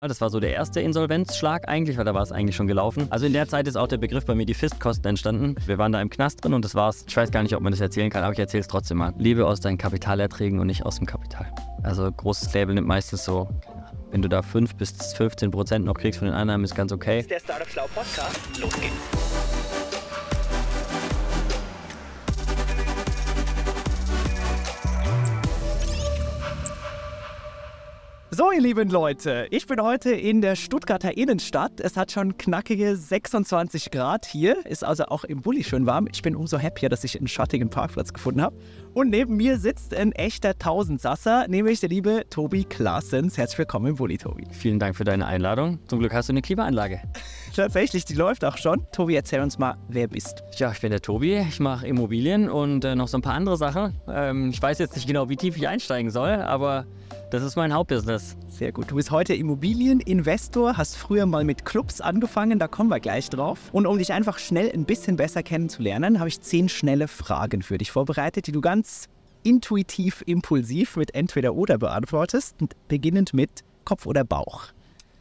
Das war so der erste Insolvenzschlag eigentlich, weil da war es eigentlich schon gelaufen. Also in der Zeit ist auch der Begriff bei mir die Fistkosten entstanden. Wir waren da im Knast drin und das war's. Ich weiß gar nicht, ob man das erzählen kann, aber ich erzähle es trotzdem mal. Lebe aus deinen Kapitalerträgen und nicht aus dem Kapital. Also großes Label nimmt meistens so, wenn du da 5 bis 15 Prozent noch kriegst von den Einnahmen, ist ganz okay. Das ist der Startup Schlau Podcast. Los geht's. So, ihr lieben Leute, ich bin heute in der Stuttgarter Innenstadt. Es hat schon knackige 26 Grad hier, ist also auch im Bulli schön warm. Ich bin umso happier, dass ich einen schattigen Parkplatz gefunden habe. Und neben mir sitzt ein echter Tausendsasser, nämlich der liebe Tobi Klaasens. Herzlich willkommen im Bulli, Tobi. Vielen Dank für deine Einladung. Zum Glück hast du eine Klimaanlage. Tatsächlich, die läuft auch schon. Tobi, erzähl uns mal, wer bist. Ja, ich bin der Tobi. Ich mache Immobilien und äh, noch so ein paar andere Sachen. Ähm, ich weiß jetzt nicht genau, wie tief ich einsteigen soll, aber das ist mein Hauptbusiness. Sehr gut. Du bist heute Immobilieninvestor, hast früher mal mit Clubs angefangen, da kommen wir gleich drauf. Und um dich einfach schnell ein bisschen besser kennenzulernen, habe ich zehn schnelle Fragen für dich vorbereitet, die du ganz intuitiv, impulsiv mit entweder oder beantwortest. Beginnend mit Kopf oder Bauch.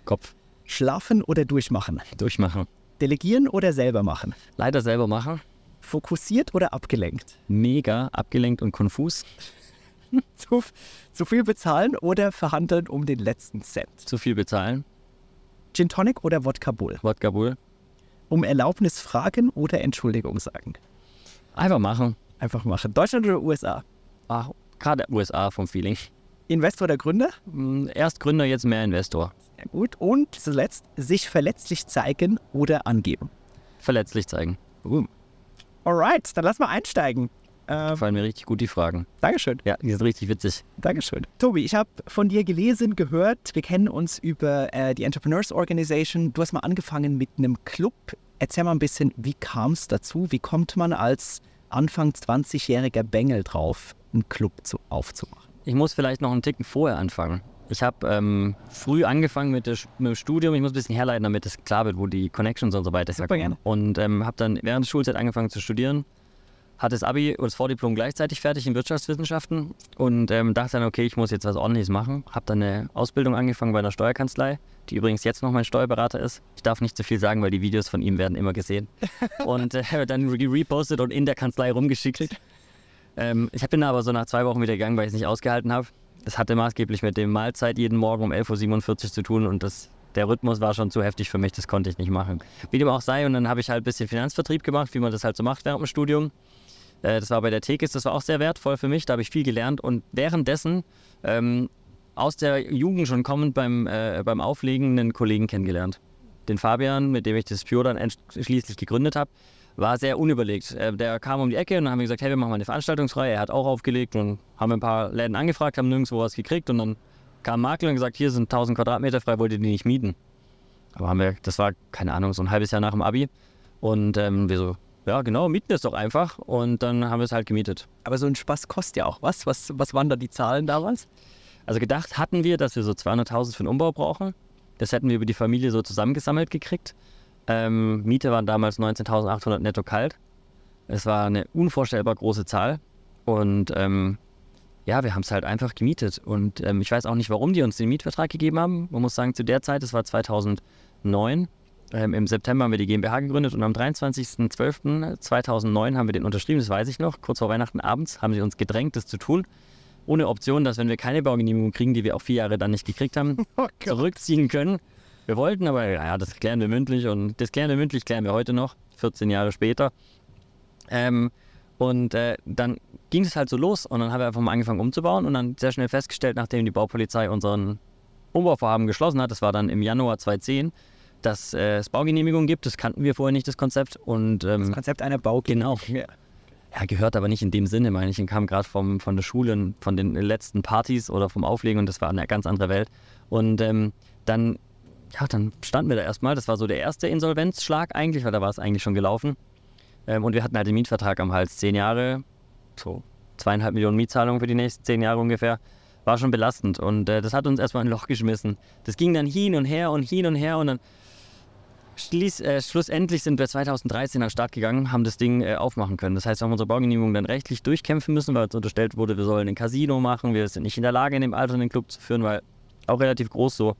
Kopf Schlafen oder durchmachen. durchmachen. Delegieren oder selber machen. Leider selber machen. Fokussiert oder abgelenkt. Mega abgelenkt und konfus. Zu, zu viel bezahlen oder verhandeln um den letzten Cent. Zu viel bezahlen. Gin Tonic oder Wodka Bull. Wodka Bull. Um Erlaubnis fragen oder Entschuldigung sagen. Einfach machen. Einfach machen. Deutschland oder USA? Ah, Gerade USA vom Feeling. Investor oder Gründer? Hm, Erst Gründer, jetzt mehr Investor. Sehr gut. Und zuletzt, sich verletzlich zeigen oder angeben. Verletzlich zeigen. Boom. Alright, dann lass mal einsteigen. Ähm, Gefallen mir richtig gut die Fragen. Dankeschön. Ja, die sind richtig witzig. Dankeschön. Tobi, ich habe von dir gelesen, gehört, wir kennen uns über äh, die Entrepreneurs Organization. Du hast mal angefangen mit einem Club. Erzähl mal ein bisschen, wie kam es dazu? Wie kommt man als Anfang 20-jähriger Bengel drauf, einen Club zu, aufzumachen? Ich muss vielleicht noch einen Ticken vorher anfangen. Ich habe ähm, früh angefangen mit, der, Sch- mit dem Studium. Ich muss ein bisschen herleiten, damit es klar wird, wo die Connections und so weiter herkommen. gerne. Und ähm, habe dann während der Schulzeit angefangen zu studieren. Hatte das Abi und das Vordiplom gleichzeitig fertig in Wirtschaftswissenschaften und ähm, dachte dann, okay, ich muss jetzt was ordentliches machen. Habe dann eine Ausbildung angefangen bei einer Steuerkanzlei, die übrigens jetzt noch mein Steuerberater ist. Ich darf nicht zu viel sagen, weil die Videos von ihm werden immer gesehen. und äh, dann re- repostet und in der Kanzlei rumgeschickt. Ähm, ich bin aber so nach zwei Wochen wieder gegangen, weil ich es nicht ausgehalten habe. Das hatte maßgeblich mit dem Mahlzeit jeden Morgen um 11.47 Uhr zu tun und das, der Rhythmus war schon zu heftig für mich, das konnte ich nicht machen. Wie dem auch sei, und dann habe ich halt ein bisschen Finanzvertrieb gemacht, wie man das halt so macht während dem Studium. Äh, das war bei der Tekis, das war auch sehr wertvoll für mich, da habe ich viel gelernt und währenddessen ähm, aus der Jugend schon kommend beim, äh, beim Auflegen einen Kollegen kennengelernt. Den Fabian, mit dem ich das Pure dann schließlich gegründet habe, war sehr unüberlegt. Äh, der kam um die Ecke und dann haben wir gesagt, hey, wir machen mal eine Veranstaltungsreihe. Er hat auch aufgelegt und haben ein paar Läden angefragt, haben nirgendwo was gekriegt und dann kam Makler und gesagt, hier sind 1000 Quadratmeter frei, wollt ihr die nicht mieten? Aber haben wir, das war, keine Ahnung, so ein halbes Jahr nach dem Abi und ähm, wir so, ja genau, mieten es doch einfach und dann haben wir es halt gemietet. Aber so ein Spaß kostet ja auch was. Was, was waren da die Zahlen damals? Also gedacht hatten wir, dass wir so 200.000 für den Umbau brauchen. Das hätten wir über die Familie so zusammengesammelt gekriegt. Ähm, Miete waren damals 19.800 netto kalt. Es war eine unvorstellbar große Zahl. Und ähm, ja, wir haben es halt einfach gemietet. Und ähm, ich weiß auch nicht, warum die uns den Mietvertrag gegeben haben. Man muss sagen, zu der Zeit, das war 2009. Ähm, Im September haben wir die GmbH gegründet und am 23.12.2009 haben wir den unterschrieben, das weiß ich noch. Kurz vor Weihnachten abends haben sie uns gedrängt, das zu tun ohne Option, dass wenn wir keine Baugenehmigung kriegen, die wir auch vier Jahre dann nicht gekriegt haben, Oh zurückziehen können. Wir wollten, aber ja, das klären wir mündlich und das klären wir mündlich, klären wir heute noch, 14 Jahre später. Ähm, und äh, dann ging es halt so los und dann haben wir einfach mal angefangen umzubauen und dann sehr schnell festgestellt, nachdem die Baupolizei unseren Umbauvorhaben geschlossen hat, das war dann im Januar 2010, dass äh, es Baugenehmigungen gibt, das kannten wir vorher nicht, das Konzept. Und ähm, Das Konzept einer Bau. Genau. Ja. gehört aber nicht in dem Sinne, meine ich. Ich kam gerade von der Schule, von den letzten Partys oder vom Auflegen und das war eine ganz andere Welt. Und ähm, dann, ja, dann standen wir da erstmal. Das war so der erste Insolvenzschlag eigentlich, weil da war es eigentlich schon gelaufen. Ähm, und wir hatten halt den Mietvertrag am Hals. Zehn Jahre, so zweieinhalb Millionen Mietzahlungen für die nächsten zehn Jahre ungefähr. War schon belastend und äh, das hat uns erstmal ein Loch geschmissen. Das ging dann hin und her und hin und her und dann Schließ, äh, schlussendlich sind wir 2013 an den Start gegangen, haben das Ding äh, aufmachen können. Das heißt, wir haben unsere Baugenehmigung dann rechtlich durchkämpfen müssen, weil uns unterstellt wurde, wir sollen ein Casino machen. Wir sind nicht in der Lage, in dem Alter einen Club zu führen, weil auch relativ groß so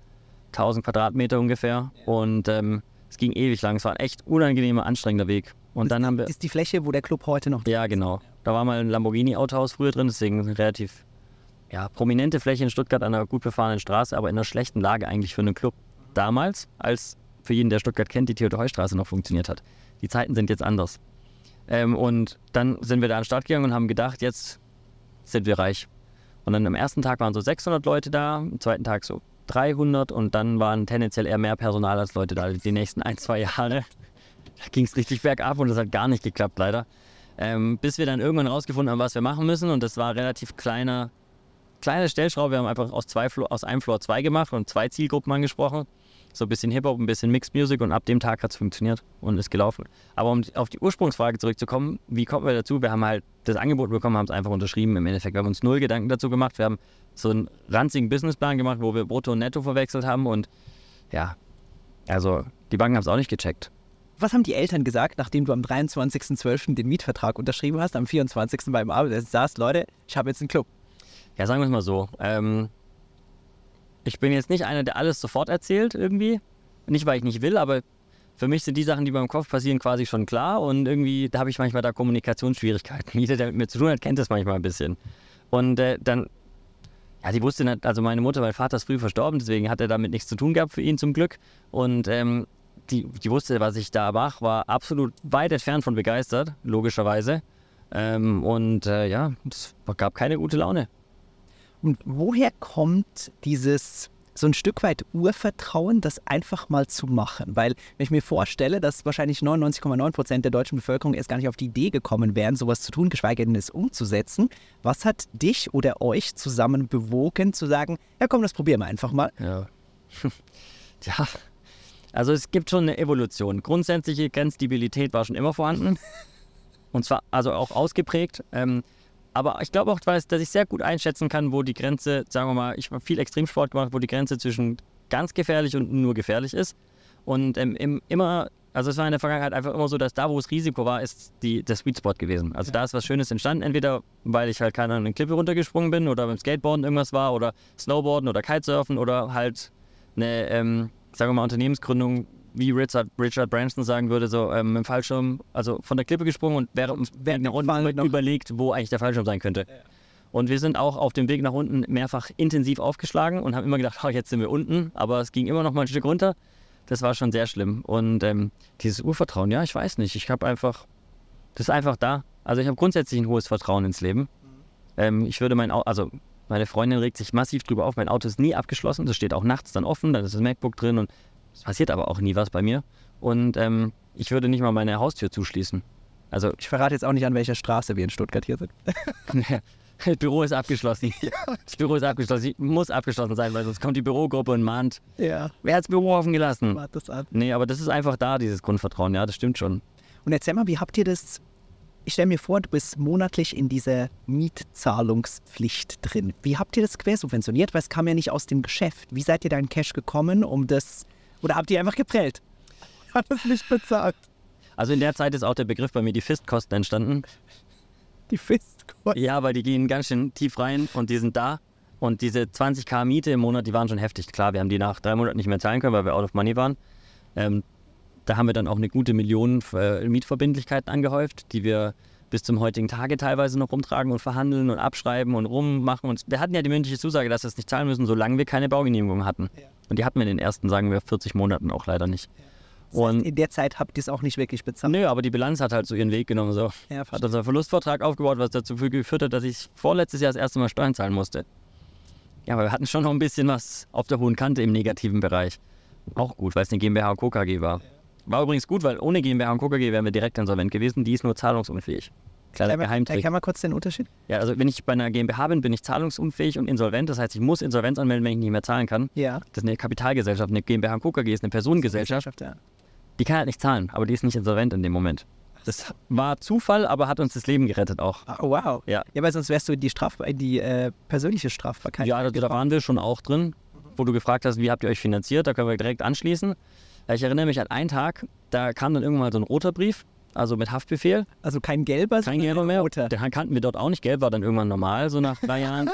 1000 Quadratmeter ungefähr. Und ähm, es ging ewig lang. Es war ein echt unangenehmer, anstrengender Weg. Und dann haben wir. Das ist die Fläche, wo der Club heute noch Ja, genau. Da war mal ein Lamborghini-Autohaus früher drin, deswegen eine relativ ja, prominente Fläche in Stuttgart an einer gut befahrenen Straße, aber in einer schlechten Lage eigentlich für einen Club. Damals, als für jeden, der Stuttgart kennt, die Theodor-Heuss-Straße noch funktioniert hat. Die Zeiten sind jetzt anders. Ähm, und dann sind wir da an den Start gegangen und haben gedacht, jetzt sind wir reich. Und dann am ersten Tag waren so 600 Leute da, am zweiten Tag so 300 und dann waren tendenziell eher mehr Personal als Leute da die nächsten ein, zwei Jahre. Da ging es richtig bergab und das hat gar nicht geklappt, leider. Ähm, bis wir dann irgendwann rausgefunden haben, was wir machen müssen und das war relativ kleiner, kleine Stellschraube. Wir haben einfach aus, zwei, aus einem Floor zwei gemacht und zwei Zielgruppen angesprochen. So ein bisschen Hip-Hop, ein bisschen Mixed Music und ab dem Tag hat es funktioniert und ist gelaufen. Aber um auf die Ursprungsfrage zurückzukommen, wie kommen wir dazu? Wir haben halt das Angebot bekommen, haben es einfach unterschrieben im Endeffekt. Wir haben uns null Gedanken dazu gemacht. Wir haben so einen ranzigen Businessplan gemacht, wo wir Brutto und Netto verwechselt haben und ja, also die Banken haben es auch nicht gecheckt. Was haben die Eltern gesagt, nachdem du am 23.12. den Mietvertrag unterschrieben hast, am 24. beim Abend saß, Leute, ich habe jetzt einen Club. Ja, sagen wir es mal so. Ähm, ich bin jetzt nicht einer, der alles sofort erzählt irgendwie. Nicht, weil ich nicht will, aber für mich sind die Sachen, die beim Kopf passieren, quasi schon klar. Und irgendwie, da habe ich manchmal da Kommunikationsschwierigkeiten. Jeder, der mit mir zu tun hat, kennt das manchmal ein bisschen. Und äh, dann, ja, die wusste also meine Mutter, mein Vater ist früh verstorben, deswegen hat er damit nichts zu tun gehabt für ihn zum Glück. Und ähm, die, die wusste, was ich da mache, war absolut weit entfernt von begeistert, logischerweise. Ähm, und äh, ja, es gab keine gute Laune. Und woher kommt dieses so ein Stück weit Urvertrauen, das einfach mal zu machen? Weil, wenn ich mir vorstelle, dass wahrscheinlich 99,9 Prozent der deutschen Bevölkerung erst gar nicht auf die Idee gekommen wären, sowas zu tun, geschweige denn es umzusetzen, was hat dich oder euch zusammen bewogen, zu sagen, ja komm, das probieren wir einfach mal? Ja. ja. Also es gibt schon eine Evolution. Grundsätzliche Grenzstabilität war schon immer vorhanden. Und zwar also auch ausgeprägt. Ähm, aber ich glaube auch, dass ich sehr gut einschätzen kann, wo die Grenze, sagen wir mal, ich habe viel Extremsport gemacht, wo die Grenze zwischen ganz gefährlich und nur gefährlich ist. Und ähm, im, immer, also es war in der Vergangenheit einfach immer so, dass da, wo es Risiko war, ist die, der Sweet Spot gewesen. Also da ist was Schönes entstanden, entweder weil ich halt keine Ahnung, eine Klippe runtergesprungen bin oder beim Skateboarden irgendwas war oder Snowboarden oder Kitesurfen oder halt eine, ähm, sagen wir mal, Unternehmensgründung, wie Richard, Richard Branson sagen würde, so ähm, mit dem Fallschirm, also von der Klippe gesprungen und während, während der Runde überlegt, wo eigentlich der Fallschirm sein könnte. Und wir sind auch auf dem Weg nach unten mehrfach intensiv aufgeschlagen und haben immer gedacht, oh, jetzt sind wir unten, aber es ging immer noch mal ein Stück runter. Das war schon sehr schlimm. Und ähm, dieses Urvertrauen, ja, ich weiß nicht. Ich habe einfach, das ist einfach da. Also ich habe grundsätzlich ein hohes Vertrauen ins Leben. Ähm, ich würde mein also meine Freundin regt sich massiv drüber auf, mein Auto ist nie abgeschlossen. Das steht auch nachts dann offen, dann ist das MacBook drin und es passiert aber auch nie was bei mir. Und ähm, ich würde nicht mal meine Haustür zuschließen. Also Ich verrate jetzt auch nicht, an welcher Straße wir in Stuttgart hier sind. das Büro ist abgeschlossen. Das Büro ist abgeschlossen. Muss abgeschlossen sein, weil sonst kommt die Bürogruppe und mahnt, Ja, wer hat das Büro offen gelassen? warte das an. Nee, aber das ist einfach da, dieses Grundvertrauen. Ja, das stimmt schon. Und erzähl mal, wie habt ihr das? Ich stelle mir vor, du bist monatlich in dieser Mietzahlungspflicht drin. Wie habt ihr das quersubventioniert? Weil es kam ja nicht aus dem Geschäft. Wie seid ihr da in Cash gekommen, um das. Oder habt ihr einfach geprellt? Hat es nicht bezahlt. Also in der Zeit ist auch der Begriff bei mir die Fistkosten entstanden. Die Fistkosten. Ja, weil die gehen ganz schön tief rein und die sind da. Und diese 20k Miete im Monat, die waren schon heftig. Klar, wir haben die nach drei Monaten nicht mehr zahlen können, weil wir out of money waren. Ähm, da haben wir dann auch eine gute Million äh, Mietverbindlichkeiten angehäuft, die wir bis zum heutigen Tage teilweise noch rumtragen und verhandeln und abschreiben und rummachen. Und wir hatten ja die mündliche Zusage, dass wir es nicht zahlen müssen, solange wir keine Baugenehmigung hatten. Ja. Und die hatten wir in den ersten, sagen wir, 40 Monaten auch leider nicht. Und In der Zeit habt ihr es auch nicht wirklich bezahlt. Nö, aber die Bilanz hat halt so ihren Weg genommen. So. Ja, Hat verstehe. unser Verlustvertrag aufgebaut, was dazu geführt hat, dass ich vorletztes Jahr das erste Mal Steuern zahlen musste. Ja, aber wir hatten schon noch ein bisschen was auf der hohen Kante im negativen Bereich. Auch gut, weil es eine GmbH und Co. KG war. War übrigens gut, weil ohne GmbH und Co. KG wären wir direkt insolvent gewesen. Die ist nur zahlungsunfähig. Kleiner Erklär mal- Geheimtrick. Erklär mal kurz den Unterschied. Ja, also wenn ich bei einer GmbH bin, bin ich zahlungsunfähig und insolvent. Das heißt, ich muss Insolvenz anmelden, wenn ich nicht mehr zahlen kann. Ja. Das ist eine Kapitalgesellschaft. Eine GmbH und Co. KG ist eine Personengesellschaft. Ja. Die kann halt nicht zahlen, aber die ist nicht insolvent in dem Moment. Das war Zufall, aber hat uns das Leben gerettet auch. Ah, wow. Ja. Ja, weil sonst wärst du in die, Straf die äh, persönliche Strafbarkeit. Ja, da, da waren wir schon auch drin, wo du gefragt hast, wie habt ihr euch finanziert? Da können wir direkt anschließen. Ich erinnere mich an einen Tag, da kam dann irgendwann mal so ein roter Brief, also mit Haftbefehl. Also kein gelber, Kein sondern gelber mehr. roter. Den kannten wir dort auch nicht. Gelb war dann irgendwann normal, so nach drei Jahren.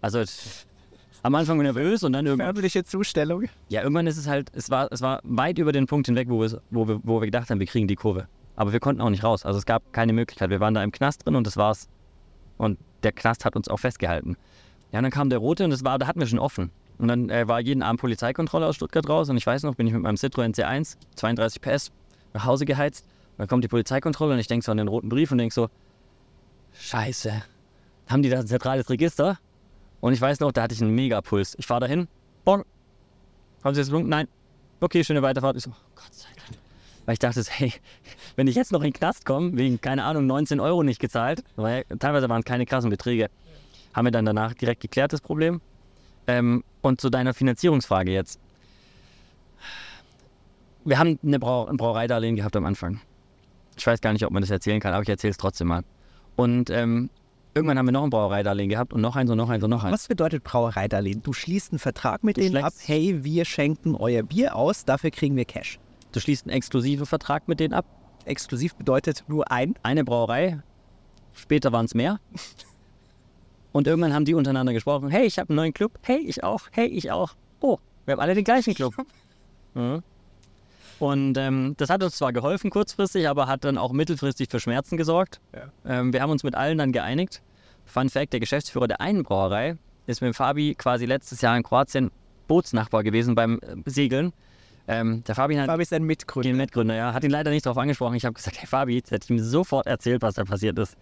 Also, am Anfang nervös und dann irgendwann. Förmliche Zustellung. Ja, irgendwann ist es halt, es war, es war weit über den Punkt hinweg, wo, wir, wo, wir, wo wir gedacht haben, wir kriegen die Kurve. Aber wir konnten auch nicht raus. Also es gab keine Möglichkeit. Wir waren da im Knast drin und das war's. Und der Knast hat uns auch festgehalten. Ja, und dann kam der Rote und das war, da hatten wir schon offen. Und dann äh, war jeden Abend Polizeikontrolle aus Stuttgart raus und ich weiß noch, bin ich mit meinem Citroën C1, 32 PS, nach Hause geheizt. Dann kommt die Polizeikontrolle und ich denke so an den roten Brief und denke so, Scheiße, haben die da ein zentrales Register? Und ich weiß noch, da hatte ich einen Megapuls. Ich fahre dahin, Bon, haben Sie jetzt gewunken? Nein. Okay, schöne Weiterfahrt. Ich so, oh Gott sei Dank. Weil ich dachte, hey, wenn ich jetzt noch in den Knast komme, wegen, keine Ahnung, 19 Euro nicht gezahlt, weil teilweise waren keine krassen Beträge, haben wir dann danach direkt geklärt, das Problem. Ähm, und zu deiner Finanzierungsfrage jetzt. Wir haben eine Brau ein Brauereidarlehen gehabt am Anfang. Ich weiß gar nicht, ob man das erzählen kann, aber ich erzähle es trotzdem mal. Und ähm, irgendwann haben wir noch ein Brauereidarlehen gehabt und noch eins und noch eins und noch eins. Was bedeutet Brauereidarlehen? Du schließt einen Vertrag mit Du denen ab, hey, wir schenken euer Bier aus, dafür kriegen wir Cash. Du schließt einen exklusiven Vertrag mit denen ab. Exklusiv bedeutet nur ein. Eine Brauerei, später waren es mehr. Und irgendwann haben die untereinander gesprochen, hey, ich habe einen neuen Club, hey, ich auch, hey, ich auch. Oh, wir haben alle den gleichen Club. Mhm. Und ähm, das hat uns zwar geholfen kurzfristig, aber hat dann auch mittelfristig für Schmerzen gesorgt. Ja. Ähm, wir haben uns mit allen dann geeinigt. Fun Fact, der Geschäftsführer der einen Brauerei ist mit Fabi quasi letztes Jahr in Kroatien Bootsnachbar gewesen beim äh, Segeln. Ähm, der Fabi hat Fabi ist ein Mitgründer. Mitgründer, ja. Hat ihn leider nicht darauf angesprochen. Ich habe gesagt, hey Fabi, jetzt hätte ich ihm sofort erzählt, was da passiert ist.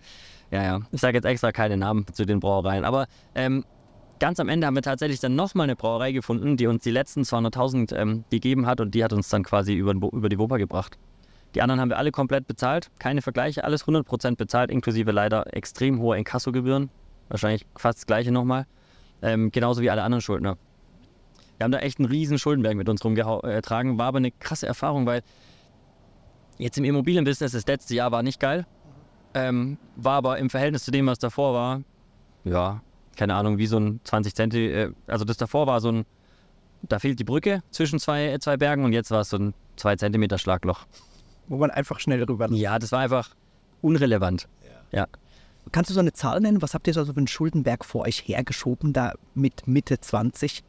Ja, ja. Ich sage jetzt extra keine Namen zu den Brauereien. Aber ähm, ganz am Ende haben wir tatsächlich dann nochmal eine Brauerei gefunden, die uns die letzten 200.000 ähm, gegeben hat und die hat uns dann quasi über, über die Wupper gebracht. Die anderen haben wir alle komplett bezahlt. Keine Vergleiche, alles 100% bezahlt, inklusive leider extrem hohe Inkassogebühren. Wahrscheinlich fast das gleiche nochmal. Ähm, genauso wie alle anderen Schuldner. Wir haben da echt einen riesen Schuldenberg mit uns rumgetragen. War aber eine krasse Erfahrung, weil jetzt im Immobilienbusiness das letzte Jahr war nicht geil. Ähm, war aber im Verhältnis zu dem, was davor war, ja, keine Ahnung, wie so ein 20 Zenti, äh, also das davor war so ein, da fehlt die Brücke zwischen zwei, äh, zwei Bergen und jetzt war es so ein 2 Zentimeter Schlagloch. Wo man einfach schnell rüber. Ja, das war einfach unrelevant. Ja. Kannst du so eine Zahl nennen? Was habt ihr so für einen Schuldenberg vor euch hergeschoben, da mit Mitte 20?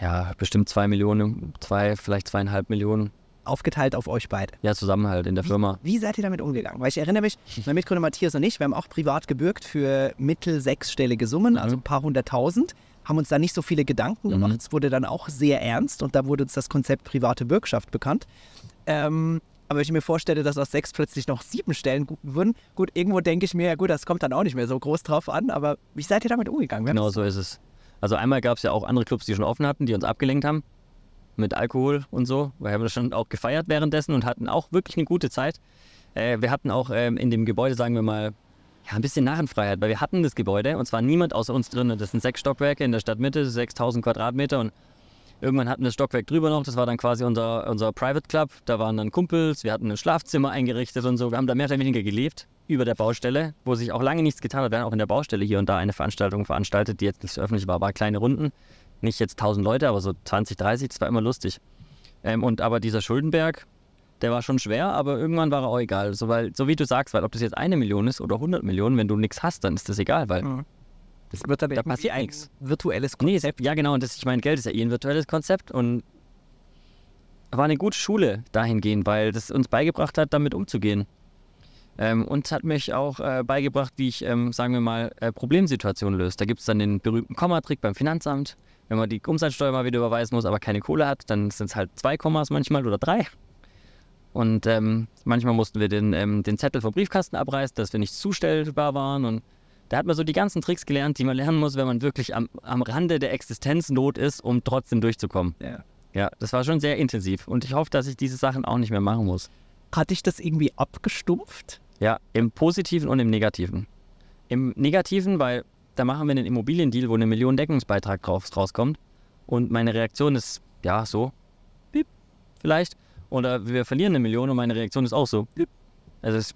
Ja, bestimmt zwei Millionen, zwei, vielleicht zweieinhalb Millionen. Aufgeteilt auf euch beide. Ja, Zusammenhalt in der Firma. Wie seid ihr damit umgegangen? Weil ich erinnere mich, mein Mitgründer Matthias und ich, wir haben auch privat gebürgt für mittel sechsstellige Summen, also ein paar hunderttausend, haben uns da nicht so viele Gedanken gemacht. Es wurde dann auch sehr ernst und da wurde uns das Konzept private Bürgschaft bekannt. Ähm, aber wenn ich mir vorstelle, dass aus sechs plötzlich noch sieben Stellen würden, gut, irgendwo denke ich mir, ja gut, das kommt dann auch nicht mehr so groß drauf an, aber wie seid ihr damit umgegangen? Genau so ist es. Also einmal gab es ja auch andere Clubs, die schon offen hatten, die uns abgelenkt haben mit Alkohol und so. Wir haben das schon auch gefeiert währenddessen und hatten auch wirklich eine gute Zeit. Äh, wir hatten auch ähm, in dem Gebäude, sagen wir mal, ja, ein bisschen Narrenfreiheit, weil wir hatten das Gebäude und zwar niemand außer uns drin. Das sind sechs Stockwerke in der Stadtmitte, 6000 Quadratmeter und irgendwann hatten wir das Stockwerk drüber noch, das war dann quasi unser, unser Private Club. Da waren dann Kumpels, wir hatten ein Schlafzimmer eingerichtet und so. Wir haben da mehr oder weniger gelebt über der Baustelle, wo sich auch lange nichts getan hat. Wir haben auch in der Baustelle hier und da eine Veranstaltung veranstaltet, die jetzt nicht so öffentlich war, war kleine Runden. Nicht jetzt 1000 Leute, aber so 20, 30, das war immer lustig. Ähm, und aber dieser Schuldenberg, der war schon schwer, aber irgendwann war er auch egal. So, weil, so wie du sagst, weil ob das jetzt eine Million ist oder 100 Millionen, wenn du nichts hast, dann ist das egal, weil Mhm. Das wird dann Da passiert ein nichts. virtuelles Nee, selbst, ja genau, und das, ich meine, Geld ist ja eh ein virtuelles Konzept und war eine gute Schule dahingehend, weil das uns beigebracht hat, damit umzugehen. Ähm, und hat mich auch äh, beigebracht, wie ich, ähm, sagen wir mal, äh, Problemsituationen löse. Da gibt es dann den berühmten Kommatrick beim Finanzamt. Wenn man die Umsatzsteuer mal wieder überweisen muss, aber keine Kohle hat, dann sind es halt zwei Kommas manchmal oder drei. Und ähm, manchmal mussten wir den, ähm, den Zettel vom Briefkasten abreißen, dass wir nicht zustellbar waren. Und da hat man so die ganzen Tricks gelernt, die man lernen muss, wenn man wirklich am, am Rande der Existenznot ist, um trotzdem durchzukommen. Ja. Ja, das war schon sehr intensiv. Und ich hoffe, dass ich diese Sachen auch nicht mehr machen muss. Hat dich das irgendwie abgestumpft? Ja, im Positiven und im Negativen. Im Negativen, weil da machen wir einen Immobiliendeal, wo eine Million Deckungsbeitrag drauf, rauskommt. Und meine Reaktion ist, ja, so, piep, vielleicht. Oder wir verlieren eine Million und meine Reaktion ist auch so, piep. Also ist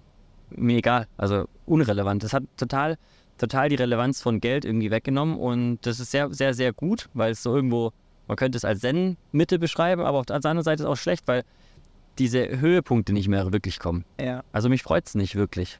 mir egal, also unrelevant. Das hat total, total die Relevanz von Geld irgendwie weggenommen und das ist sehr, sehr, sehr gut, weil es so irgendwo, man könnte es als Zen-Mitte beschreiben, aber auf der anderen Seite ist es auch schlecht, weil diese Höhepunkte nicht mehr wirklich kommen. Ja. Also mich freut es nicht wirklich.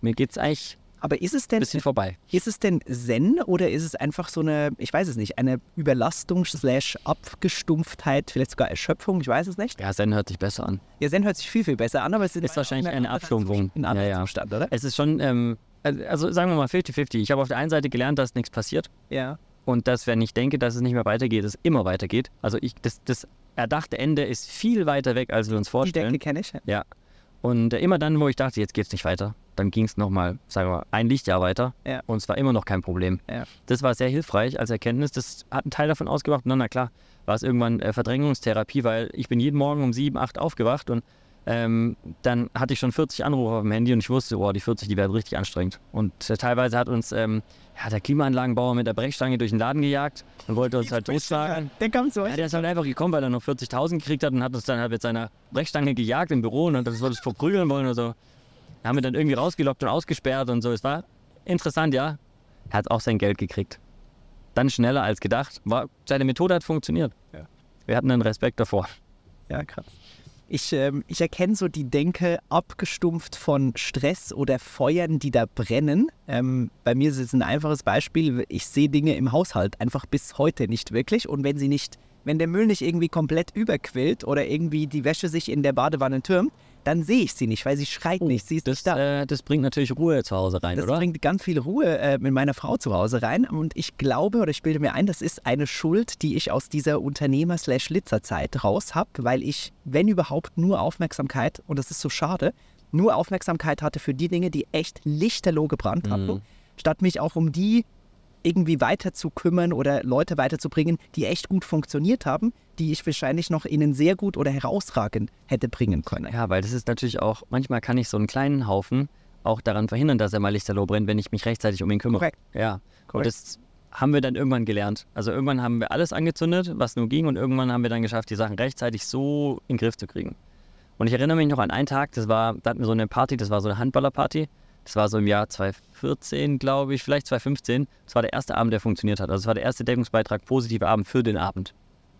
Mir geht's eigentlich Aber ist es denn, bisschen vorbei. ist es denn Zen oder ist es einfach so eine, ich weiß es nicht, eine Überlastung slash Abgestumpftheit, vielleicht sogar Erschöpfung, ich weiß es nicht. Ja, Zen hört sich besser an. Ja, Zen hört sich viel, viel besser an, aber es Ist wahrscheinlich eine Abstumpfung. Ein Ja, anderer ja. Zustand, oder? Es ist schon, ähm, also sagen wir mal 50-50. Ich habe auf der einen Seite gelernt, dass nichts passiert Ja. und dass, wenn ich denke, dass es nicht mehr weitergeht, es immer weitergeht. Also ich, das, das erdachte Ende ist viel weiter weg, als wir uns Die vorstellen. Decke kenne ich. Ja. Und äh, immer dann, wo ich dachte, jetzt geht's nicht weiter, dann ging es nochmal, sagen wir mal, ein Lichtjahr weiter. Ja. Und es war immer noch kein Problem. Ja. Das war sehr hilfreich als Erkenntnis. Das hat einen Teil davon ausgemacht. Und dann, na klar, war es irgendwann äh, Verdrängungstherapie, weil ich bin jeden Morgen um 7, 8 aufgewacht und ähm, dann hatte ich schon 40 Anrufe auf dem Handy und ich wusste, oh, die 40, die werden richtig anstrengend. Und äh, teilweise hat uns ähm, ja, der Klimaanlagenbauer mit der Brechstange durch den Laden gejagt und wollte uns halt totschlagen. Der kam so. Ja, der ist halt einfach gekommen, weil er noch 40.000 gekriegt hat und hat uns dann halt mit seiner Brechstange gejagt im Büro und hat das wollte es verprügeln wollen oder so. Da haben wir dann irgendwie rausgelockt und ausgesperrt und so. Es war interessant, ja. Er hat auch sein Geld gekriegt. Dann schneller als gedacht. War, seine Methode hat funktioniert. Ja. Wir hatten einen Respekt davor. Ja, krass. Ich, ähm, ich erkenne so die Denke abgestumpft von Stress oder Feuern, die da brennen. Ähm, bei mir ist es ein einfaches Beispiel. Ich sehe Dinge im Haushalt einfach bis heute nicht wirklich. Und wenn sie nicht, wenn der Müll nicht irgendwie komplett überquillt oder irgendwie die Wäsche sich in der Badewanne türmt, dann sehe ich sie nicht, weil sie schreit nicht. Sie ist Das, nicht da. äh, das bringt natürlich Ruhe zu Hause rein, Das oder? bringt ganz viel Ruhe äh, mit meiner Frau zu Hause rein. Und ich glaube oder ich bilde mir ein, das ist eine Schuld, die ich aus dieser Unternehmer-Litzer-Zeit raus habe, weil ich, wenn überhaupt, nur Aufmerksamkeit, und das ist so schade, nur Aufmerksamkeit hatte für die Dinge, die echt lichterloh gebrannt haben, Mhm. statt mich auch um die irgendwie weiter zu kümmern oder Leute weiterzubringen, die echt gut funktioniert haben, die ich wahrscheinlich noch ihnen sehr gut oder herausragend hätte bringen können. Ja, weil das ist natürlich auch, manchmal kann ich so einen kleinen Haufen auch daran verhindern, dass er mal lichterloh brennt, wenn ich mich rechtzeitig um ihn kümmere. Korrekt. Ja, und Korrekt. das haben wir dann irgendwann gelernt. Also irgendwann haben wir alles angezündet, was nur ging und irgendwann haben wir dann geschafft, die Sachen rechtzeitig so in den Griff zu kriegen. Und ich erinnere mich noch an einen Tag, das war, da hatten wir so eine Party, das war so eine Handballerparty. Das war so im Jahr 2014, glaube ich, vielleicht 2015. Das war der erste Abend, der funktioniert hat. Also es war der erste Deckungsbeitrag, positive Abend für den Abend.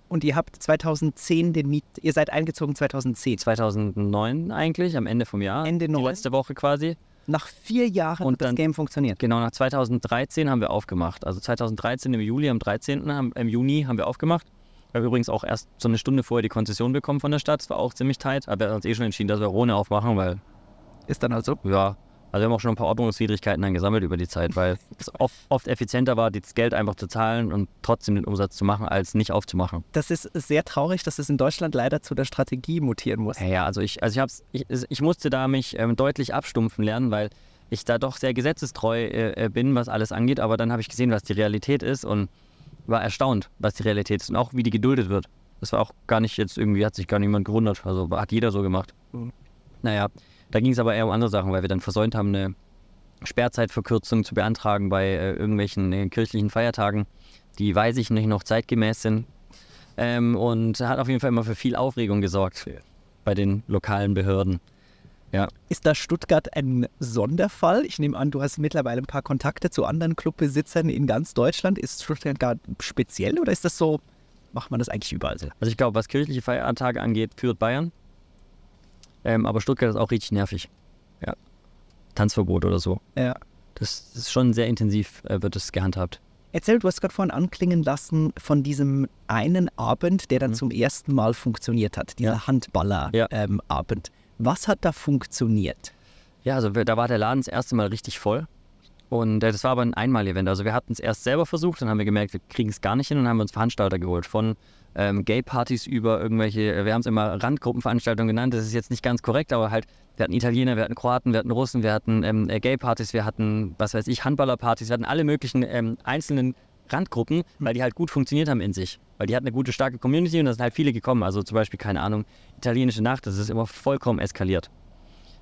Und ihr habt 2010 den Miet, ihr seid eingezogen 2010. 2009 eigentlich, am Ende vom Jahr. Ende Die letzte Woche quasi. Nach vier Jahren Und hat das dann- Game funktioniert. Genau, nach 2013 haben wir aufgemacht. Also 2013 im Juli, am 13. Haben, im Juni haben wir aufgemacht. Wir haben übrigens auch erst so eine Stunde vorher die Konzession bekommen von der Stadt. Das war auch ziemlich tight. Aber wir haben uns eh schon entschieden, dass wir ohne aufmachen, weil, Ist dann also. ja, also wir haben auch schon ein paar Ordnungswidrigkeiten dann gesammelt über die Zeit, weil es oft, oft effizienter war, das Geld einfach zu zahlen und trotzdem den Umsatz zu machen, als nicht aufzumachen. Das ist sehr traurig, dass es in Deutschland leider zu der Strategie mutieren muss. Ja, ja, also ich, also ich, hab's, ich, ich musste da mich ähm, deutlich abstumpfen lernen, weil ich da doch sehr gesetzestreu äh, äh, bin, was alles angeht. Aber dann habe ich gesehen, was die Realität ist und war erstaunt, was die Realität ist und auch wie die geduldet wird. Das war auch gar nicht jetzt irgendwie, hat sich gar niemand gewundert. Also hat jeder so gemacht. Mhm. Naja, da ging es aber eher um andere Sachen, weil wir dann versäumt haben, eine Sperrzeitverkürzung zu beantragen bei äh, irgendwelchen äh, kirchlichen Feiertagen, die, weiß ich nicht, noch zeitgemäß sind. Ähm, und hat auf jeden Fall immer für viel Aufregung gesorgt bei den lokalen Behörden. Ja, Ist da Stuttgart ein Sonderfall? Ich nehme an, du hast mittlerweile ein paar Kontakte zu anderen Clubbesitzern in ganz Deutschland. Ist Stuttgart gar speziell oder ist das so, macht man das eigentlich überall so? also ich glaube, was kirchliche Feiertage angeht, führt Bayern. Ähm, aber Stuttgart ist auch richtig nervig. Ja. Tanzverbot oder so. Ja. Das ist schon sehr intensiv, äh, wird es gehandhabt. Erzähl, du hast gerade vorhin anklingen lassen von diesem einen Abend, der dann Mhm. zum ersten Mal funktioniert hat, dieser Ja. Handballer-Abend. Ja. Ähm, Abend. Was hat da funktioniert? Ja, also da war der Laden das erste Mal richtig voll. Und äh, das war aber ein Einmal-Event. Also wir hatten es erst selber versucht, dann haben wir gemerkt, wir kriegen es gar nicht hin und haben uns Veranstalter geholt. Von ähm, Gay-Partys über irgendwelche, äh, wir haben es immer Randgruppenveranstaltungen genannt, das ist jetzt nicht ganz korrekt, aber halt, wir hatten Italiener, wir hatten Kroaten, wir hatten Russen, wir hatten ähm, äh, Gay-Partys, wir hatten, was weiß ich, Handballer-Partys, wir hatten alle möglichen ähm, einzelnen Randgruppen, weil die halt gut funktioniert haben in sich. Weil die hatten eine gute, starke Community und da sind halt viele gekommen. Also zum Beispiel, keine Ahnung, italienische Nacht, das ist immer vollkommen eskaliert.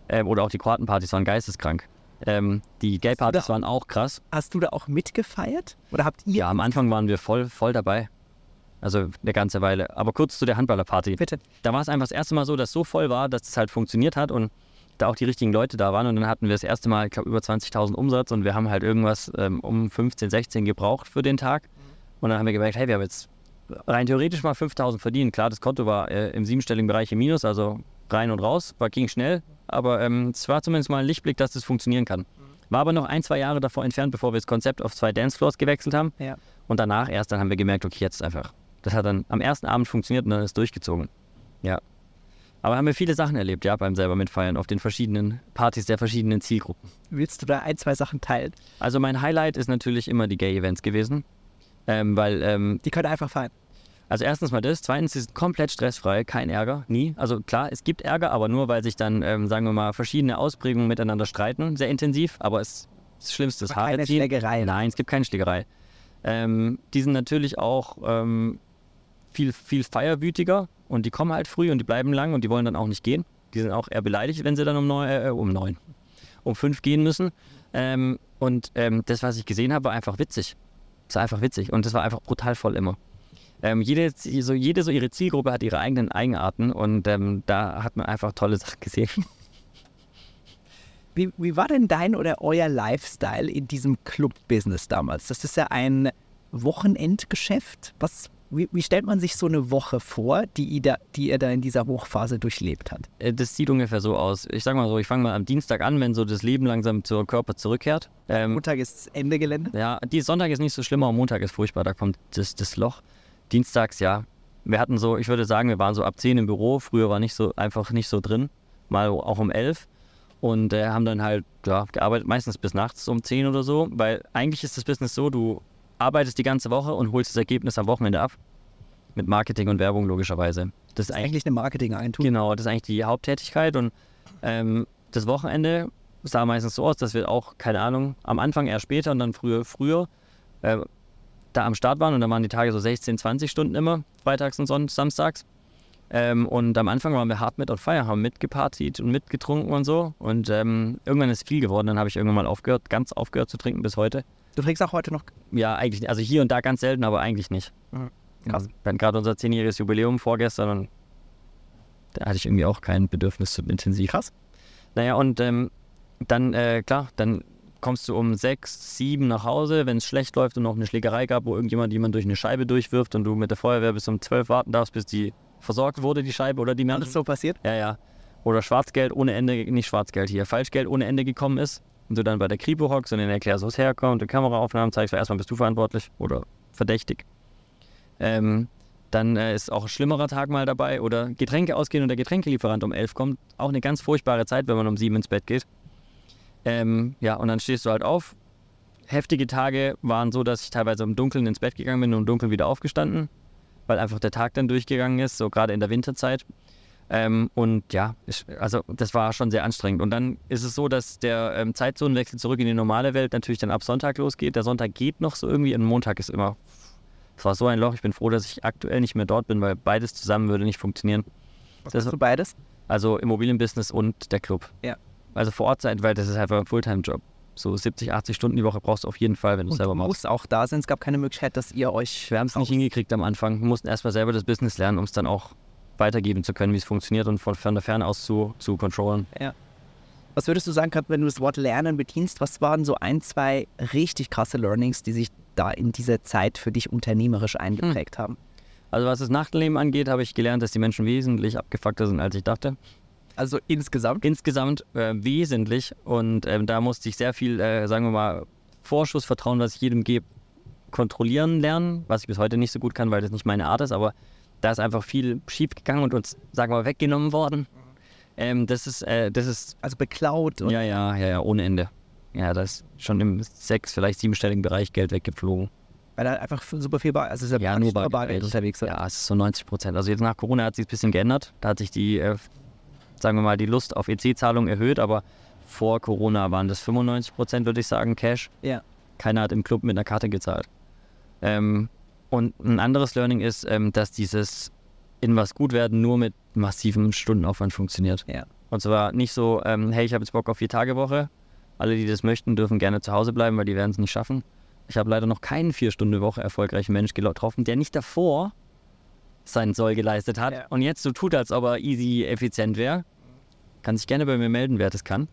Ähm, oder auch die Kroatenpartys waren geisteskrank. Ähm, die Gay-Partys waren auch krass. Hast du da auch mitgefeiert? Oder habt ihr? Ja, am Anfang waren wir voll, voll dabei. Also eine ganze Weile. Aber kurz zu der Handballerparty. Bitte. Da war es einfach das erste Mal so, dass es so voll war, dass es halt funktioniert hat und da auch die richtigen Leute da waren. Und dann hatten wir das erste Mal, ich glaube, über 20.000 Umsatz und wir haben halt irgendwas ähm, um 15, 16 gebraucht für den Tag. Und dann haben wir gemerkt, hey, wir haben jetzt rein theoretisch mal 5.000 verdient. Klar, das Konto war äh, im siebenstelligen Bereich im Minus, also rein und raus, war, ging schnell. Aber ähm, es war zumindest mal ein Lichtblick, dass das funktionieren kann. War aber noch ein, zwei Jahre davor entfernt, bevor wir das Konzept auf zwei Dancefloors gewechselt haben. Ja. Und danach erst dann haben wir gemerkt, okay, jetzt einfach. Das hat dann am ersten Abend funktioniert und dann ist durchgezogen. Ja. Aber haben wir viele Sachen erlebt, ja, beim selber mitfeiern auf den verschiedenen Partys der verschiedenen Zielgruppen. Willst du da ein, zwei Sachen teilen? Also mein Highlight ist natürlich immer die Gay-Events gewesen. Ähm, weil, ähm, Die können einfach feiern. also erstens mal das, zweitens, sie sind komplett stressfrei, kein Ärger, nie. Also klar, es gibt Ärger, aber nur, weil sich dann, ähm, sagen wir mal, verschiedene Ausprägungen miteinander streiten, sehr intensiv, aber es das Schlimmste ist keine Haare ziehen. Schlägerei. Nein, es gibt keine Schlägerei. Ähm, die sind natürlich auch ähm, viel, viel feierwütiger und die kommen halt früh und die bleiben lang und die wollen dann auch nicht gehen. Die sind auch eher beleidigt, wenn sie dann um neun, äh, um neun, um fünf gehen müssen. Ähm, und ähm, das, was ich gesehen habe, war einfach witzig. Es war einfach witzig und es war einfach brutal voll immer. Ähm, jede, so, jede so ihre Zielgruppe hat ihre eigenen Eigenarten und ähm, da hat man einfach tolle Sachen gesehen. Wie, wie war denn dein oder euer Lifestyle in diesem Club-Business damals? Das ist ja ein Wochenendgeschäft. Was, wie, wie stellt man sich so eine Woche vor, die ihr, da, die ihr da in dieser Hochphase durchlebt habt? Äh, Das sieht ungefähr so aus. Ich sag mal so, ich fange mal am Dienstag an, wenn so das Leben langsam zur Körper zurückkehrt. Ähm, Montag ist Ende Gelände. Ja, die Sonntag ist nicht so schlimm, aber Montag ist furchtbar, da kommt das, das Loch. Dienstags, ja. Wir hatten so, ich würde sagen, wir waren so ab 10 im Büro. Früher war nicht so einfach nicht so drin. Mal auch um 11. Und äh, haben dann halt ja, gearbeitet, meistens bis nachts um 10 oder so. Weil eigentlich ist das Business so, du arbeitest die ganze Woche und holst das Ergebnis am Wochenende ab. Mit Marketing und Werbung logischerweise. Das ist eigentlich eine Marketingagentur. Genau, das ist eigentlich die Haupttätigkeit und ähm, das Wochenende sah meistens so aus, dass wir auch, keine Ahnung, am Anfang eher später und dann früher, früher äh, da am Start waren und dann waren die Tage so 16, 20 Stunden immer, freitags und Sonnt samstags. Ähm, und am Anfang waren wir hart mit on fire, haben mitgepartied und mitgetrunken und so. Und ähm, irgendwann ist viel geworden, dann habe ich irgendwann mal aufgehört, ganz aufgehört zu trinken bis heute. Du trinkst auch heute noch. Ja, eigentlich nicht. Also hier und da ganz selten, aber eigentlich nicht. Krass. Wir hatten gerade unser zehnjähriges Jubiläum vorgestern und da hatte ich irgendwie auch kein Bedürfnis zum Intensiv. Krass. Naja, und ähm, dann, äh, klar, dann kommst du um sechs, sieben nach Hause, wenn es schlecht läuft und noch eine Schlägerei gab, wo irgendjemand jemand durch eine Scheibe durchwirft und du mit der Feuerwehr bis um zwölf warten darfst, bis die versorgt wurde, die Scheibe oder die Menschen. Alles so passiert? Ja, ja. Oder Schwarzgeld ohne Ende, nicht Schwarzgeld hier, Falschgeld ohne Ende gekommen ist und du dann bei der Kripo hockst und denen erklärst, wo es herkommt, und Kameraaufnahmen zeigst, weil erstmal bist du verantwortlich oder verdächtig. Ähm, dann äh, ist auch ein schlimmerer Tag mal dabei oder Getränke ausgehen und der Getränkelieferant um elf kommt. Auch eine ganz furchtbare Zeit, wenn man um sieben ins Bett geht. Ähm, ja, und dann stehst du halt auf. Heftige Tage waren so, dass ich teilweise im Dunkeln ins Bett gegangen bin und im Dunkeln wieder aufgestanden, weil einfach der Tag dann durchgegangen ist, so gerade in der Winterzeit. Ähm, und ja, ich, also das war schon sehr anstrengend. Und dann ist es so, dass der ähm, Zeitzonenwechsel zurück in die normale Welt natürlich dann ab Sonntag losgeht. Der Sonntag geht noch so irgendwie und Montag ist immer. Es war so ein Loch. Ich bin froh, dass ich aktuell nicht mehr dort bin, weil beides zusammen würde nicht funktionieren. Was Das- du beides? Also Immobilienbusiness und der Club. Ja. Also vor Ort sein, weil das ist einfach ein Fulltime-Job. So 70, 80 Stunden die Woche brauchst du auf jeden Fall, wenn du es selber du machst. musst auch da sein. Es gab keine Möglichkeit, dass ihr euch. Wir haben es nicht hingekriegt am Anfang. Wir mussten erstmal selber das Business lernen, um es dann auch weitergeben zu können, wie es funktioniert und von, von der Ferne aus zu, zu controllen. Was würdest du sagen, Kat, wenn du das Wort Lernen bedienst? Was waren so ein, zwei richtig krasse Learnings, die sich da in dieser Zeit für dich unternehmerisch eingeprägt haben? Also was das Nachtleben angeht, habe ich gelernt, dass die Menschen wesentlich abgefuckter sind, als ich dachte. Also insgesamt? Insgesamt äh, wesentlich und ähm, da musste ich sehr viel, äh, sagen wir mal, Vorschussvertrauen, was ich jedem gebe, kontrollieren lernen, was ich bis heute nicht so gut kann, weil das nicht meine Art ist, aber da ist einfach viel schief gegangen und uns, sagen wir mal, weggenommen worden. Ähm, das ist, äh, das ist, Also beklaut und ja, ja, ja, ja, ohne Ende. Ja, da ist schon im sechs, vielleicht siebenstelligen Bereich Geld weggeflogen. weil da einfach super viel Bar, also ist ja, Ja, nur Bargeld. Bargeld unterwegs. ist. Ja, es ist so 90 Prozent. Also jetzt nach Corona hat sich ein bisschen geändert. Da hat sich die, äh, sagen wir mal, die Lust auf EC-Zahlungen erhöht, aber vor Corona waren das 95 Prozent, würde ich sagen, Cash. Ja. Keiner hat im Club mit einer Karte gezahlt. Ähm, und ein anderes Learning ist, ähm, dass dieses in was gut werden nur mit massivem Stundenaufwand funktioniert. Ja. Und zwar nicht so, ähm, hey, ich habe jetzt Bock auf vier Tage Woche. Alle, die das möchten, dürfen gerne zu Hause bleiben, weil die werden es nicht schaffen. Ich habe leider noch keinen vier Stunden Woche erfolgreichen Mensch getroffen, der nicht davor seinen Soll geleistet hat Ja. und jetzt so tut, als ob er easy effizient wäre. Kann sich gerne bei mir melden, wer das kann.